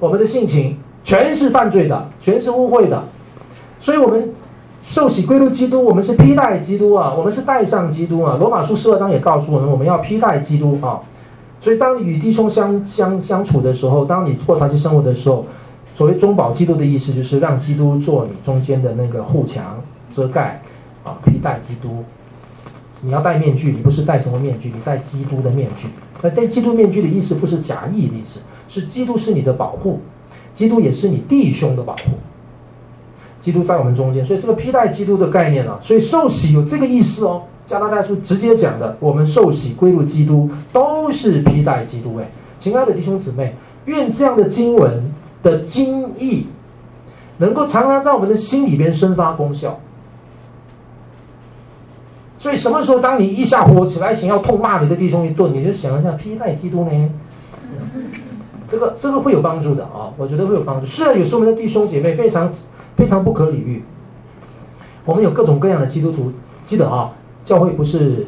我们的性情，全是犯罪的，全是污秽的。所以，我们受洗归入基督，我们是披戴基督啊，我们是带上基督啊。罗马书十二章也告诉我们，我们要披戴基督啊。所以，当你与弟兄相相相处的时候，当你过团契生活的时候。所谓中保基督的意思，就是让基督做你中间的那个护墙遮盖，啊，披戴基督。你要戴面具，你不是戴什么面具，你戴基督的面具。那戴基督面具的意思不是假意的意思，是基督是你的保护，基督也是你弟兄的保护。基督在我们中间，所以这个披戴基督的概念啊，所以受洗有这个意思哦。加拉太书直接讲的，我们受洗归入基督，都是披戴基督。哎，亲爱的弟兄姊妹，愿这样的经文。的精义，能够常常在我们的心里边生发功效。所以，什么时候当你一下火起来，想要痛骂你的弟兄一顿，你就想一下披戴基督呢？这个这个会有帮助的啊，我觉得会有帮助。虽然有时候我们的弟兄姐妹非常非常不可理喻，我们有各种各样的基督徒，记得啊，教会不是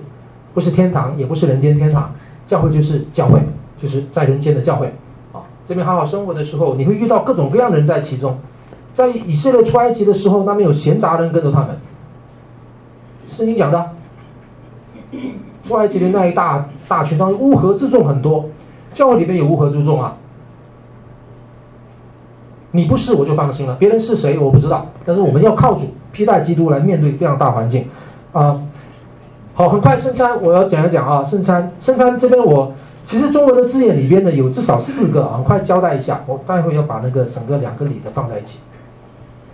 不是天堂，也不是人间天堂，教会就是教会，就是在人间的教会。这边好好生活的时候，你会遇到各种各样的人在其中。在以色列出埃及的时候，那边有闲杂人跟着他们。圣经讲的，出埃及的那一大大群当中，乌合之众很多。教会里面有乌合之众啊。你不是我就放心了，别人是谁我不知道，但是我们要靠主披戴基督来面对这样大环境，啊，好，很快圣餐我要讲一讲啊，圣餐圣餐这边我其实中文的字眼里边呢有至少四个啊，很快交代一下，我待会要把那个整个两个里的放在一起。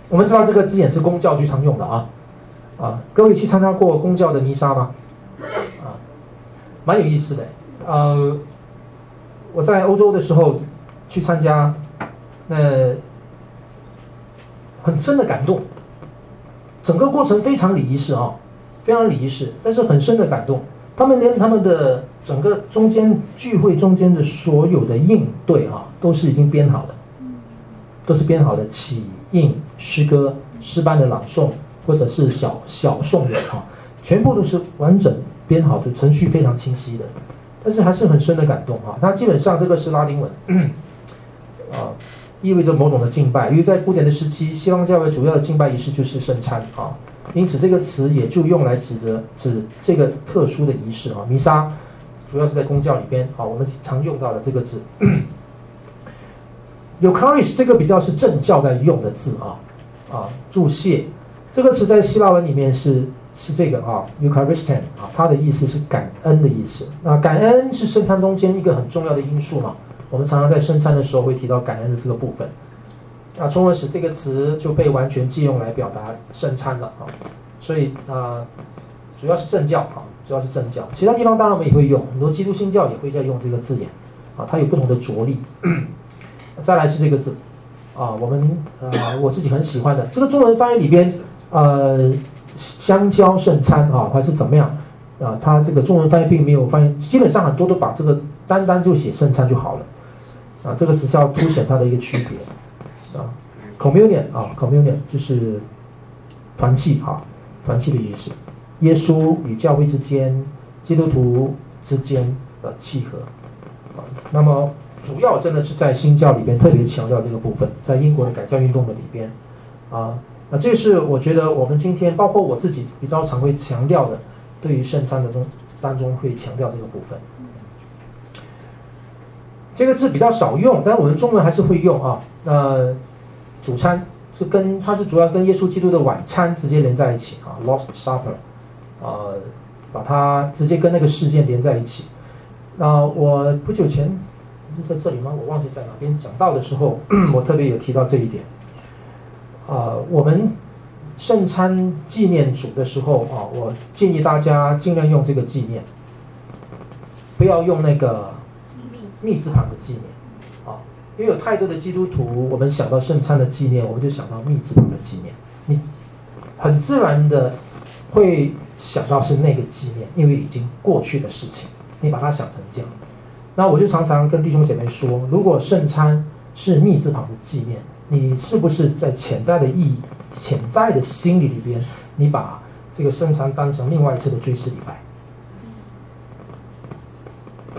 我们知道这个字眼是公教居常用的啊，啊，各位去参加过公教的弥撒吗？啊，蛮有意思的，呃，我在欧洲的时候去参加，那。很深的感动，整个过程非常礼仪式啊，非常礼仪式，但是很深的感动。他们连他们的整个中间聚会中间的所有的应对啊，都是已经编好的，都是编好的起应诗歌诗班的朗诵，或者是小小颂的啊，全部都是完整编好的，程序非常清晰的。但是还是很深的感动啊，那基本上这个是拉丁文啊。意味着某种的敬拜，因为在古典的时期，西方教会主要的敬拜仪式就是圣餐啊，因此这个词也就用来指责指这个特殊的仪式啊。弥撒主要是在公教里边啊，我们常用到的这个字。Eucharist 这个比较是正教在用的字啊啊，祝谢这个词在希腊文里面是是这个啊，Euchariston 啊，它的意思是感恩的意思。那感恩是圣餐中间一个很重要的因素嘛。我们常常在圣餐的时候会提到感恩的这个部分，那中文使这个词就被完全借用来表达圣餐了啊，所以啊、主要是正教啊，主要是正教，其他地方当然我们也会用，很多基督新教也会在用这个字眼啊，它有不同的着力。再来是这个字啊，我们呃我自己很喜欢的这个中文翻译里边呃香蕉圣餐啊还是怎么样啊，它这个中文翻译并没有翻译，基本上很多都把这个单单就写圣餐就好了。啊，这个是要凸显它的一个区别，啊，communion 啊，communion 就是团契啊，团契的意思。耶稣与教会之间，基督徒之间的契合，啊，那么主要真的是在新教里边特别强调这个部分，在英国的改教运动的里边，啊，那这是我觉得我们今天包括我自己比较常会强调的，对于圣餐的中当中会强调这个部分。这个字比较少用，但我们中文还是会用啊。那主餐是跟它是主要跟耶稣基督的晚餐直接连在一起啊，Lost Supper，呃，把它直接跟那个事件连在一起。那我不久前是在这里吗？我忘记在哪边讲到的时候，我特别有提到这一点。呃，我们圣餐纪念主的时候啊，我建议大家尽量用这个纪念，不要用那个。密字旁的纪念，啊，因为有太多的基督徒，我们想到圣餐的纪念，我们就想到密字旁的纪念，你很自然的会想到是那个纪念，因为已经过去的事情，你把它想成这样。那我就常常跟弟兄姐妹说，如果圣餐是密字旁的纪念，你是不是在潜在的意义、潜在的心理里边，你把这个圣餐当成另外一次的追思礼拜？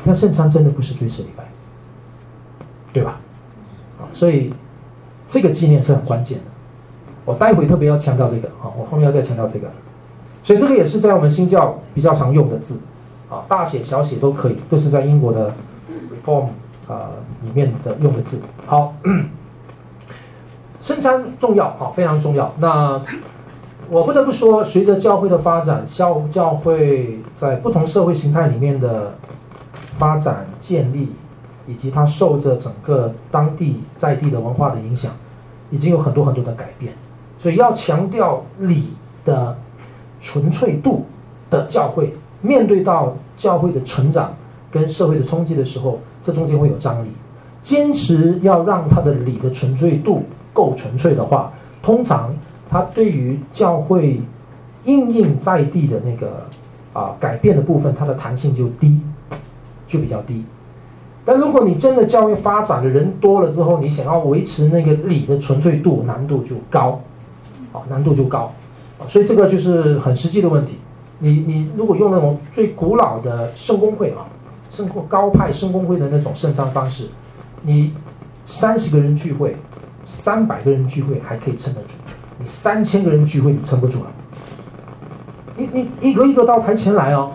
那圣餐真的不是追思礼拜，对吧？所以这个纪念是很关键的。我待会特别要强调这个啊，我后面要再强调这个。所以这个也是在我们新教比较常用的字，啊，大写小写都可以，都是在英国的 Reform 啊里面的用的字。好，圣餐重要啊，非常重要。那我不得不说，随着教会的发展，教教会在不同社会形态里面的。发展建立，以及它受着整个当地在地的文化的影响，已经有很多很多的改变。所以要强调礼的纯粹度的教会，面对到教会的成长跟社会的冲击的时候，这中间会有张力。坚持要让它的理的纯粹度够纯粹的话，通常它对于教会应应在地的那个啊改变的部分，它的弹性就低。就比较低，但如果你真的教会发展的人多了之后，你想要维持那个理的纯粹度，难度就高，啊，难度就高，所以这个就是很实际的问题，你你如果用那种最古老的圣公会啊，圣公高派圣公会的那种圣餐方式，你三十个人聚会，三百个人聚会还可以撑得住，你三千个人聚会你撑不住了。你你一个一个到台前来哦，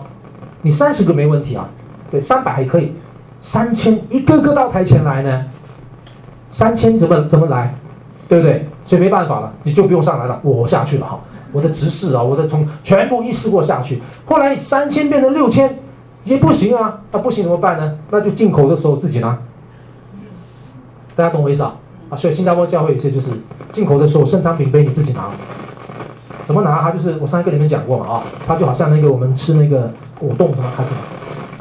你三十个没问题啊，对，三百还可以，三千一个个到台前来呢，三千怎么怎么来，对不对？所以没办法了，你就不用上来了，我下去了哈。我的执事啊，我的从全部一试过下去，后来三千变成六千，也不行啊，那、不行怎么办呢？那就进口的时候自己拿。大家懂我意思啊？啊，所以新加坡教会有些就是进口的时候生产饼杯你自己拿，怎么拿？它就是我上一个跟你们讲过嘛啊，它就好像那个我们吃那个果冻什么开始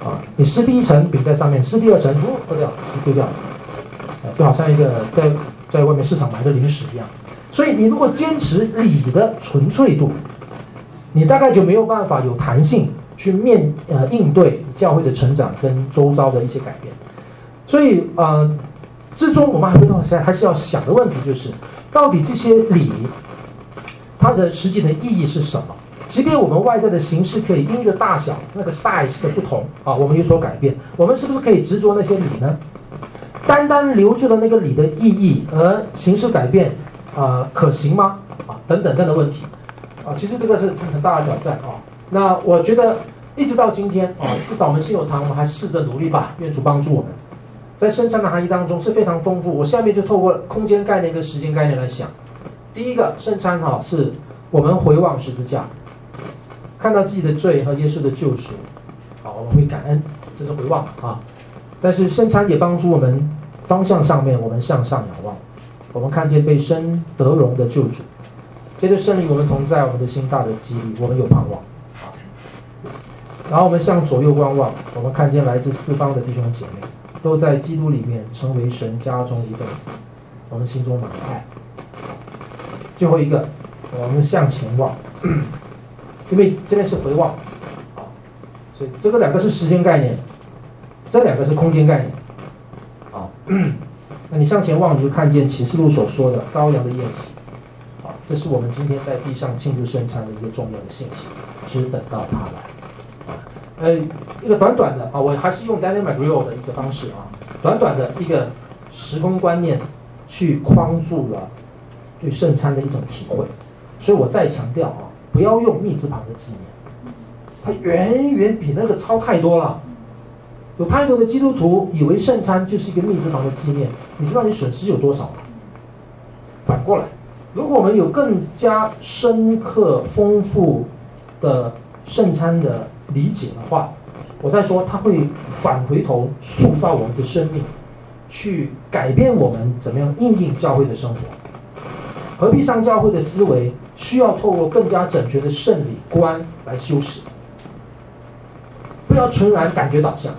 啊，你撕第一层饼在上面，撕第二层，哦，丢掉，丢掉，就好像一个在在外面市场买的零食一样。所以，你如果坚持礼的纯粹度，你大概就没有办法有弹性去面呃应对教会的成长跟周遭的一些改变。所以，呃，最终我们还会还还是要想的问题就是，到底这些礼它的实际的意义是什么？即便我们外在的形式可以因着大小那个 size 的不同啊，我们有所改变，我们是不是可以执着那些礼呢？单单留住了那个礼的意义，而形式改变？啊、可行吗？啊，等等这样的问题，啊，其实这个是很大的挑战啊。那我觉得一直到今天啊，至少我们信友堂我们还试着努力吧，愿主帮助我们，在圣餐的含义当中是非常丰富。我下面就透过空间概念跟时间概念来想。第一个，圣餐哈是我们回望十字架，看到自己的罪和耶稣的救赎，好，我们会感恩，这是回望啊。但是圣餐也帮助我们方向上面，我们向上仰望。我们看见被生得荣的救主，接着圣灵我们同在，我们的心大的激励，我们有盼望。然后我们向左右观望，我们看见来自四方的弟兄姐妹，都在基督里面成为神家中一份子，我们心中满爱。最后一个，我们向前望，因为这边是回望，所以这个两个是时间概念，这两个是空间概念，啊。那你向前望，你就看见启示录所说的羔羊的宴席，好，这是我们今天在地上庆祝圣餐的一个重要的信息，只等到他来，呃，一个短短的啊，我还是用 Daniel McGreal 的一个方式啊，短短的一个时空观念，去框住了对圣餐的一种体会，所以我再强调啊，不要用密字旁的纪念，它远远比那个超太多了。有太多的基督徒以为圣餐就是一个密字旁的纪念，你知道你损失有多少吗？反过来，如果我们有更加深刻、丰富的圣餐的理解的话，我再说，它会返回头塑造我们的生命，去改变我们怎么样应应教会的生活。何必上教会的思维需要透过更加整全的圣礼观来修饰，不要纯然感觉导向。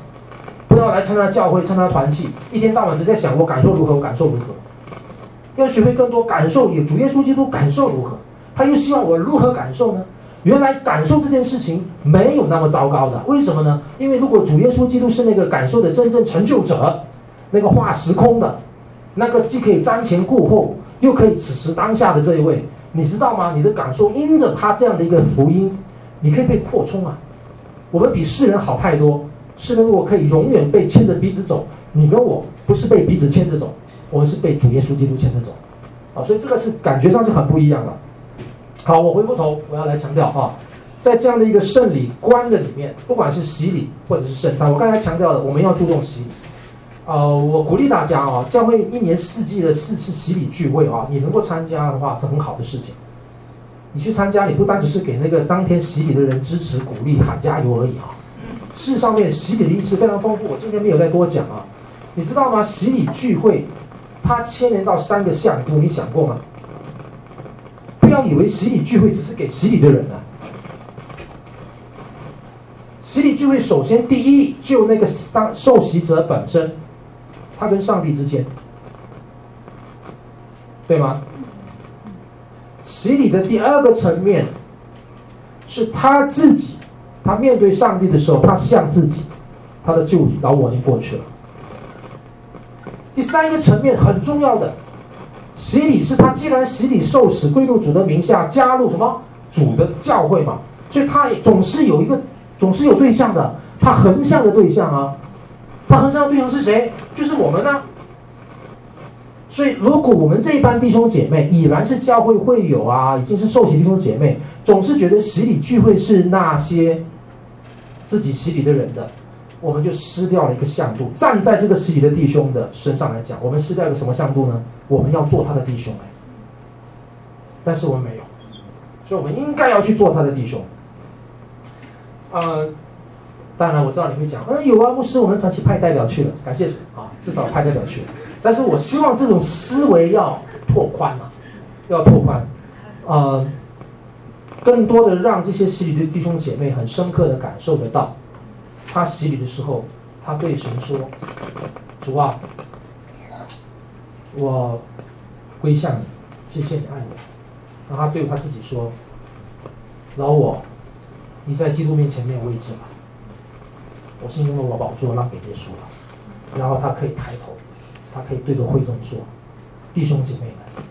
不要来参加教会，参加团契，一天到晚只在想我感受如何，我感受如何。要学会更多感受，有主耶稣基督感受如何？他又希望我如何感受呢？原来感受这件事情没有那么糟糕的，为什么呢？因为如果主耶稣基督是那个感受的真正成就者，那个化时空的，那个既可以瞻前顾后，又可以此时当下的这一位，你知道吗？你的感受因着他这样的一个福音，你可以被扩充啊。我们比世人好太多。是如果可以永远被牵着鼻子走，你跟我不是被鼻子牵着走，我们是被主耶稣基督牵着走，啊，所以这个是感觉上是很不一样的。好，我回过头，我要来强调啊，在这样的一个圣礼观的里面，不管是洗礼或者是圣餐，我刚才强调的，我们要注重洗礼。呃，我鼓励大家啊，教会一年四季的四次洗礼聚会啊，你能够参加的话是很好的事情。你去参加，你不单只是给那个当天洗礼的人支持鼓励喊加油而已啊。事上面洗礼的意思非常丰富，我今天没有再多讲啊。你知道吗？洗礼聚会，它牵连到三个向度，你想过吗？不要以为洗礼聚会只是给洗礼的人啊。洗礼聚会首先第一，就那个当受洗者本身，他跟上帝之间，对吗？洗礼的第二个层面，是他自己。他面对上帝的时候，他像自己，他的旧老我已经过去了。第三个层面很重要的，洗礼是他既然洗礼受死归入主的名下，加入什么主的教会嘛，所以他也总是有一个，总是有对象的。他横向的对象啊，他横向的对象是谁？就是我们呢、所以，如果我们这一班弟兄姐妹已然是教会会友啊，已经是受洗弟兄姐妹，总是觉得洗礼聚会是那些自己洗礼的人的，我们就失掉了一个向度。站在这个洗礼的弟兄的身上来讲，我们失掉一个什么向度呢？我们要做他的弟兄哎，但是我们没有。所以，我们应该要去做他的弟兄。呃，当然我知道你会讲，嗯，有啊，牧师，我们团体派代表去了，感谢啊，至少派代表去了。但是我希望这种思维要拓宽啊，要拓宽，呃，更多的让这些洗礼的弟兄姐妹很深刻的感受得到，他洗礼的时候，他对神说：“主啊，我归向你，谢谢你爱我。”然后他对他自己说：“老我，你在基督面前没有位置了，我心中的我宝座让给耶稣了。”然后他可以抬头，他可以对着会众说：“弟兄姐妹们，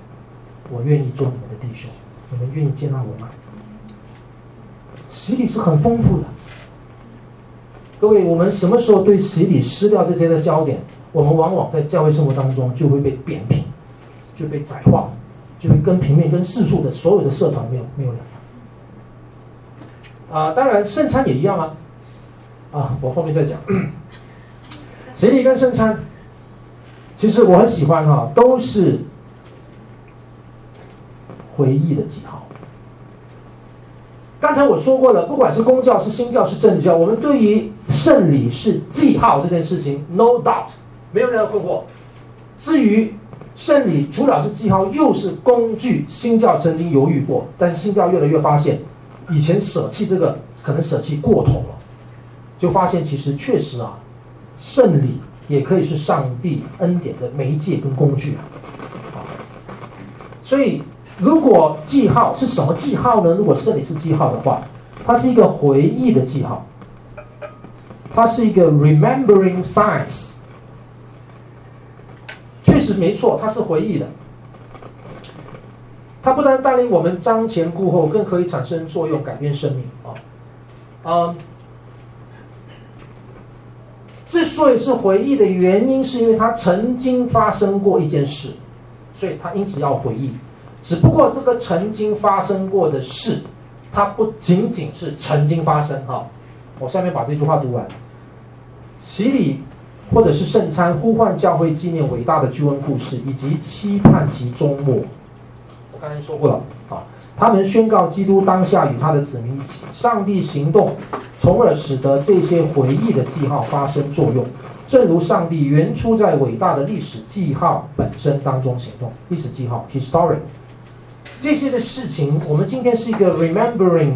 我愿意做你们的弟兄，你们愿意接纳我吗？”洗礼是很丰富的。各位，我们什么时候对洗礼失掉这些的焦点？我们往往在教会生活当中就会被扁平，就被窄化。就会跟平面、跟世俗的所有的社团没有没有两样。啊，当然圣餐也一样啊。啊，我后面再讲。洗礼跟圣餐，其实我很喜欢哈、啊，都是回忆的记号。刚才我说过了，不管是公教、是新教、是正教，我们对于圣礼是记号这件事情，no doubt，没有任何困惑。至于圣礼除了是记号，又是工具。新教曾经犹豫过，但是新教越来越发现，以前舍弃这个可能舍弃过头了，就发现其实确实啊，圣礼也可以是上帝恩典的媒介跟工具啊。所以，如果记号是什么记号呢？如果圣礼是记号的话，它是一个回忆的记号，它是一个 remembering signs。确实没错，它是回忆的。它不但带领我们瞻前顾后，更可以产生作用，改变生命啊。嗯，之所以是回忆的原因，是因为它曾经发生过一件事，所以它因此要回忆。只不过这个曾经发生过的事，它不仅仅是曾经发生哈。我下面把这句话读完，洗礼。或者是圣餐呼唤教会纪念伟大的救恩故事，以及期盼其终末。我刚才说过了啊，他们宣告基督当下与他的子民一起，上帝行动，从而使得这些回忆的记号发生作用，正如上帝原初在伟大的历史记号本身当中行动。历史记号 （history） 这些的事情，我们今天是一个 remembering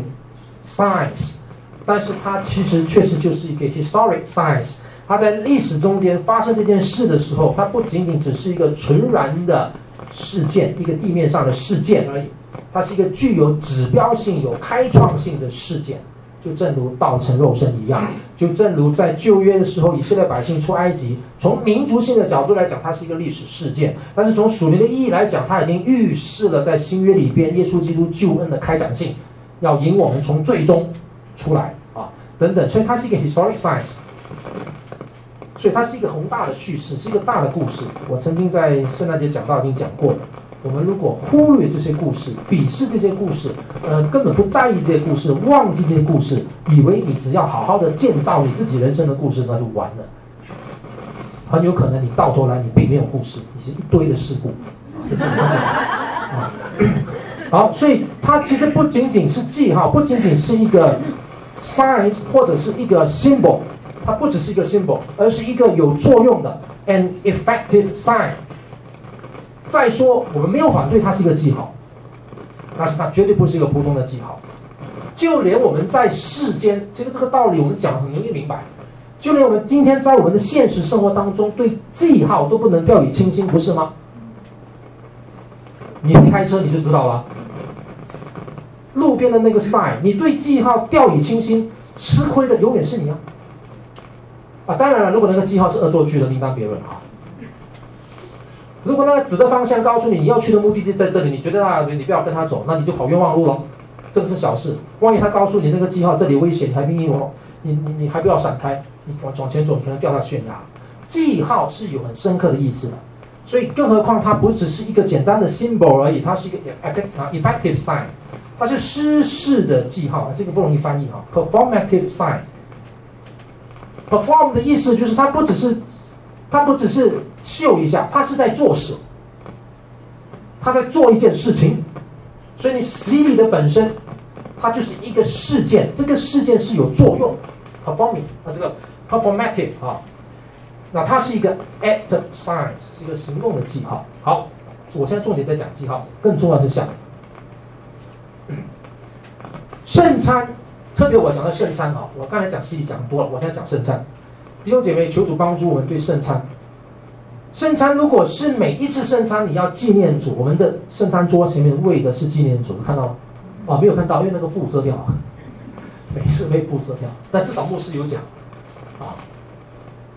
science，但是它其实确实就是一个 historic science。它在历史中间发生这件事的时候，它不仅仅只是一个纯然的事件，一个地面上的事件而已，它是一个具有指标性、有开创性的事件。就正如道成肉身一样，就正如在旧约的时候，以色列百姓出埃及，从民族性的角度来讲，它是一个历史事件；但是从属灵的意义来讲，它已经预示了在新约里边耶稣基督救恩的开展性，要引我们从最终出来啊，等等。所以它是一个 historic science。所以它是一个宏大的叙事，是一个大的故事。我曾经在圣诞节讲道已经讲过了。我们如果忽略这些故事，鄙视这些故事，呃，根本不在意这些故事，忘记这些故事，以为你只要好好的建造你自己人生的故事，那就完了。很有可能你到头来你并没有故事，你是一堆的事故。这是啊，好，所以它其实不仅仅是记号，不仅仅是一个 sign 或者是一个 symbol。它不只是一个 symbol，而是一个有作用的 an effective sign。再说，我们没有反对它是一个记号，但是它绝对不是一个普通的记号。就连我们在世间，这个这个道理我们讲很容易明白。就连我们今天在我们的现实生活当中，对记号都不能掉以轻心，不是吗？你开车你就知道了，路边的那个 sign，你对记号掉以轻心，吃亏的永远是你啊。啊，当然了，如果那个记号是恶作剧的，另当别论啊。如果那个指的方向告诉你你要去的目的地在这里，你觉得啊，你不要跟他走，那你就跑冤枉路喽。这个是小事。万一他告诉你那个记号这里危险，你还命令我，你你你还不要闪开，你往往前走，你可能掉下悬崖。记号是有很深刻的意思的，所以更何况它不只是一个简单的 symbol 而已，它是一个 effective sign，它是失事的记号，这个不容易翻译哈，performative sign。perform 的意思就是它不只是，它不只是秀一下，它是在做事，它在做一件事情，所以你洗礼的本身，它就是一个事件，这个事件是有作用，performing 啊这个 performative 啊。那它是一个 act sign，是一个行动的记号。好，我现在重点在讲记号，更重要是想圣餐，特别我讲的圣餐啊，我刚才讲洗礼讲多了，我现在讲圣餐。弟兄姐妹，求主帮助我们对圣餐。圣餐如果是每一次圣餐你要纪念主，我们的圣餐桌前面为的是纪念主，看到吗？啊，没有看到，因为那个布遮掉了，每次被布遮掉，但至少牧师有讲。啊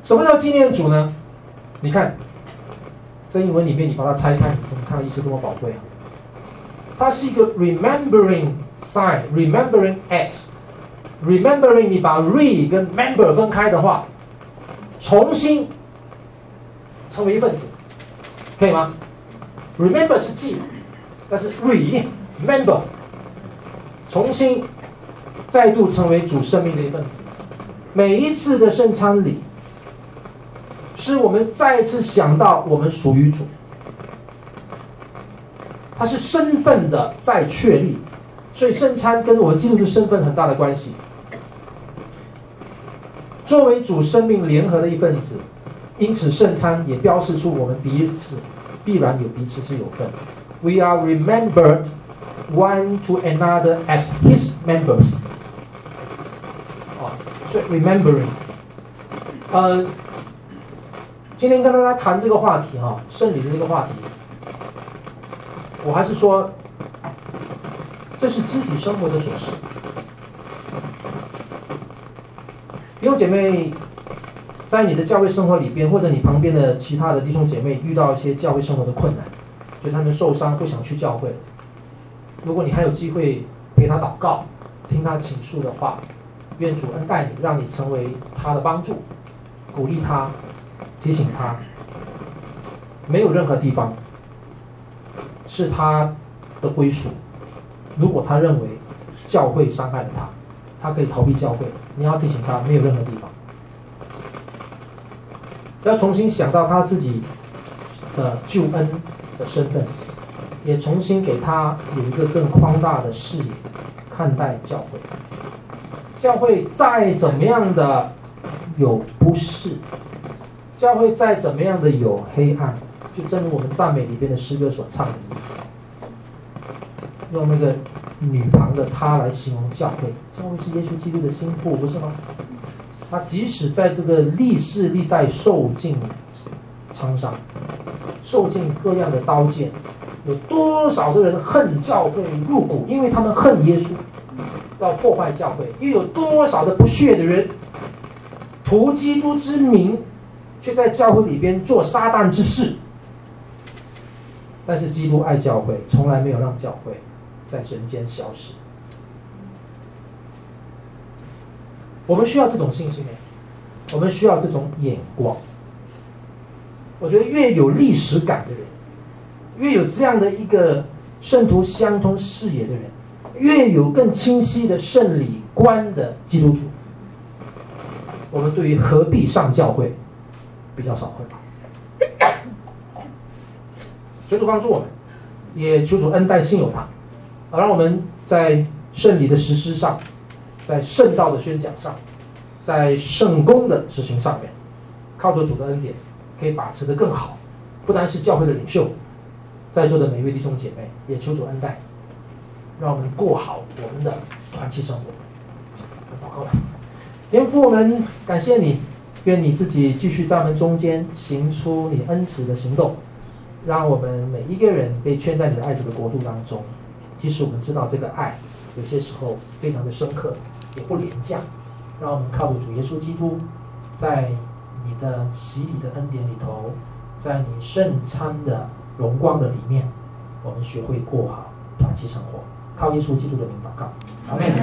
什么叫纪念主呢？你看，在英文里面，你把它拆开，你看意思多么宝贵啊！它是一个 remembering sign，remembering act，remembering 你把 re 跟 member 分开的话，重新成为一份子，可以吗？remember 是记，但是 remember 重新再度成为主生命的一份子。每一次的圣餐礼。是我们再一次想到我们属于主，它是身份的再确立，所以圣餐跟我们基督徒身份很大的关系。作为主生命联合的一份子，因此圣餐也标示出我们彼此必然有彼此之有份。We are remembered one to another as His members。啊，所以 remembering，嗯。今天跟大家谈这个话题哈，圣礼的这个话题，我还是说，这是肢体生活的琐事。弟兄姐妹，在你的教会生活里边，或者你旁边的其他的弟兄姐妹遇到一些教会生活的困难，就他们受伤不想去教会，如果你还有机会陪他祷告，听他倾诉的话，愿主恩待你，让你成为他的帮助，鼓励他。提醒他，没有任何地方是他的归属。如果他认为教会伤害了他，他可以逃避教会。你要提醒他，没有任何地方。要重新想到他自己的救恩的身份，也重新给他有一个更宽大的视野看待教会。教会再怎么样的有不是。教会再怎么样的有黑暗，就正如我们赞美里边的诗歌所唱的，用那个女旁的她来形容教会。教会是耶稣基督的心腹，不是吗？他即使在这个历世历代受尽创伤，受尽各样的刀剑，有多少的人恨教会入骨，因为他们恨耶稣，要破坏教会；又有多少的不屑的人，图基督之名。却在教会里边做撒旦之事，但是基督爱教会，从来没有让教会在人间消失。我们需要这种信心，我们需要这种眼光。我觉得越有历史感的人，越有这样的一个圣徒相通视野的人，越有更清晰的圣礼观的基督徒，我们对于何必上教会？比较少会吧，求主帮助我们，也求主恩待信友他，好让我们在圣礼的实施上，在圣道的宣讲上，在圣工的执行上面，靠着主的恩典，可以把持得更好。不单是教会的领袖，在座的每一位弟兄姐妹，也求主恩待，让我们过好我们的团契生活。祷告吧，天父，我们感谢你。愿你自己继续在我们中间行出你恩慈的行动，让我们每一个人被圈在你的爱子的国度当中。即使我们知道这个爱有些时候非常的深刻，也不廉价，让我们靠着主耶稣基督，在你的洗礼的恩典里头，在你圣餐的荣光的里面，我们学会过好团契生活。靠耶稣基督的名祷告，阿门。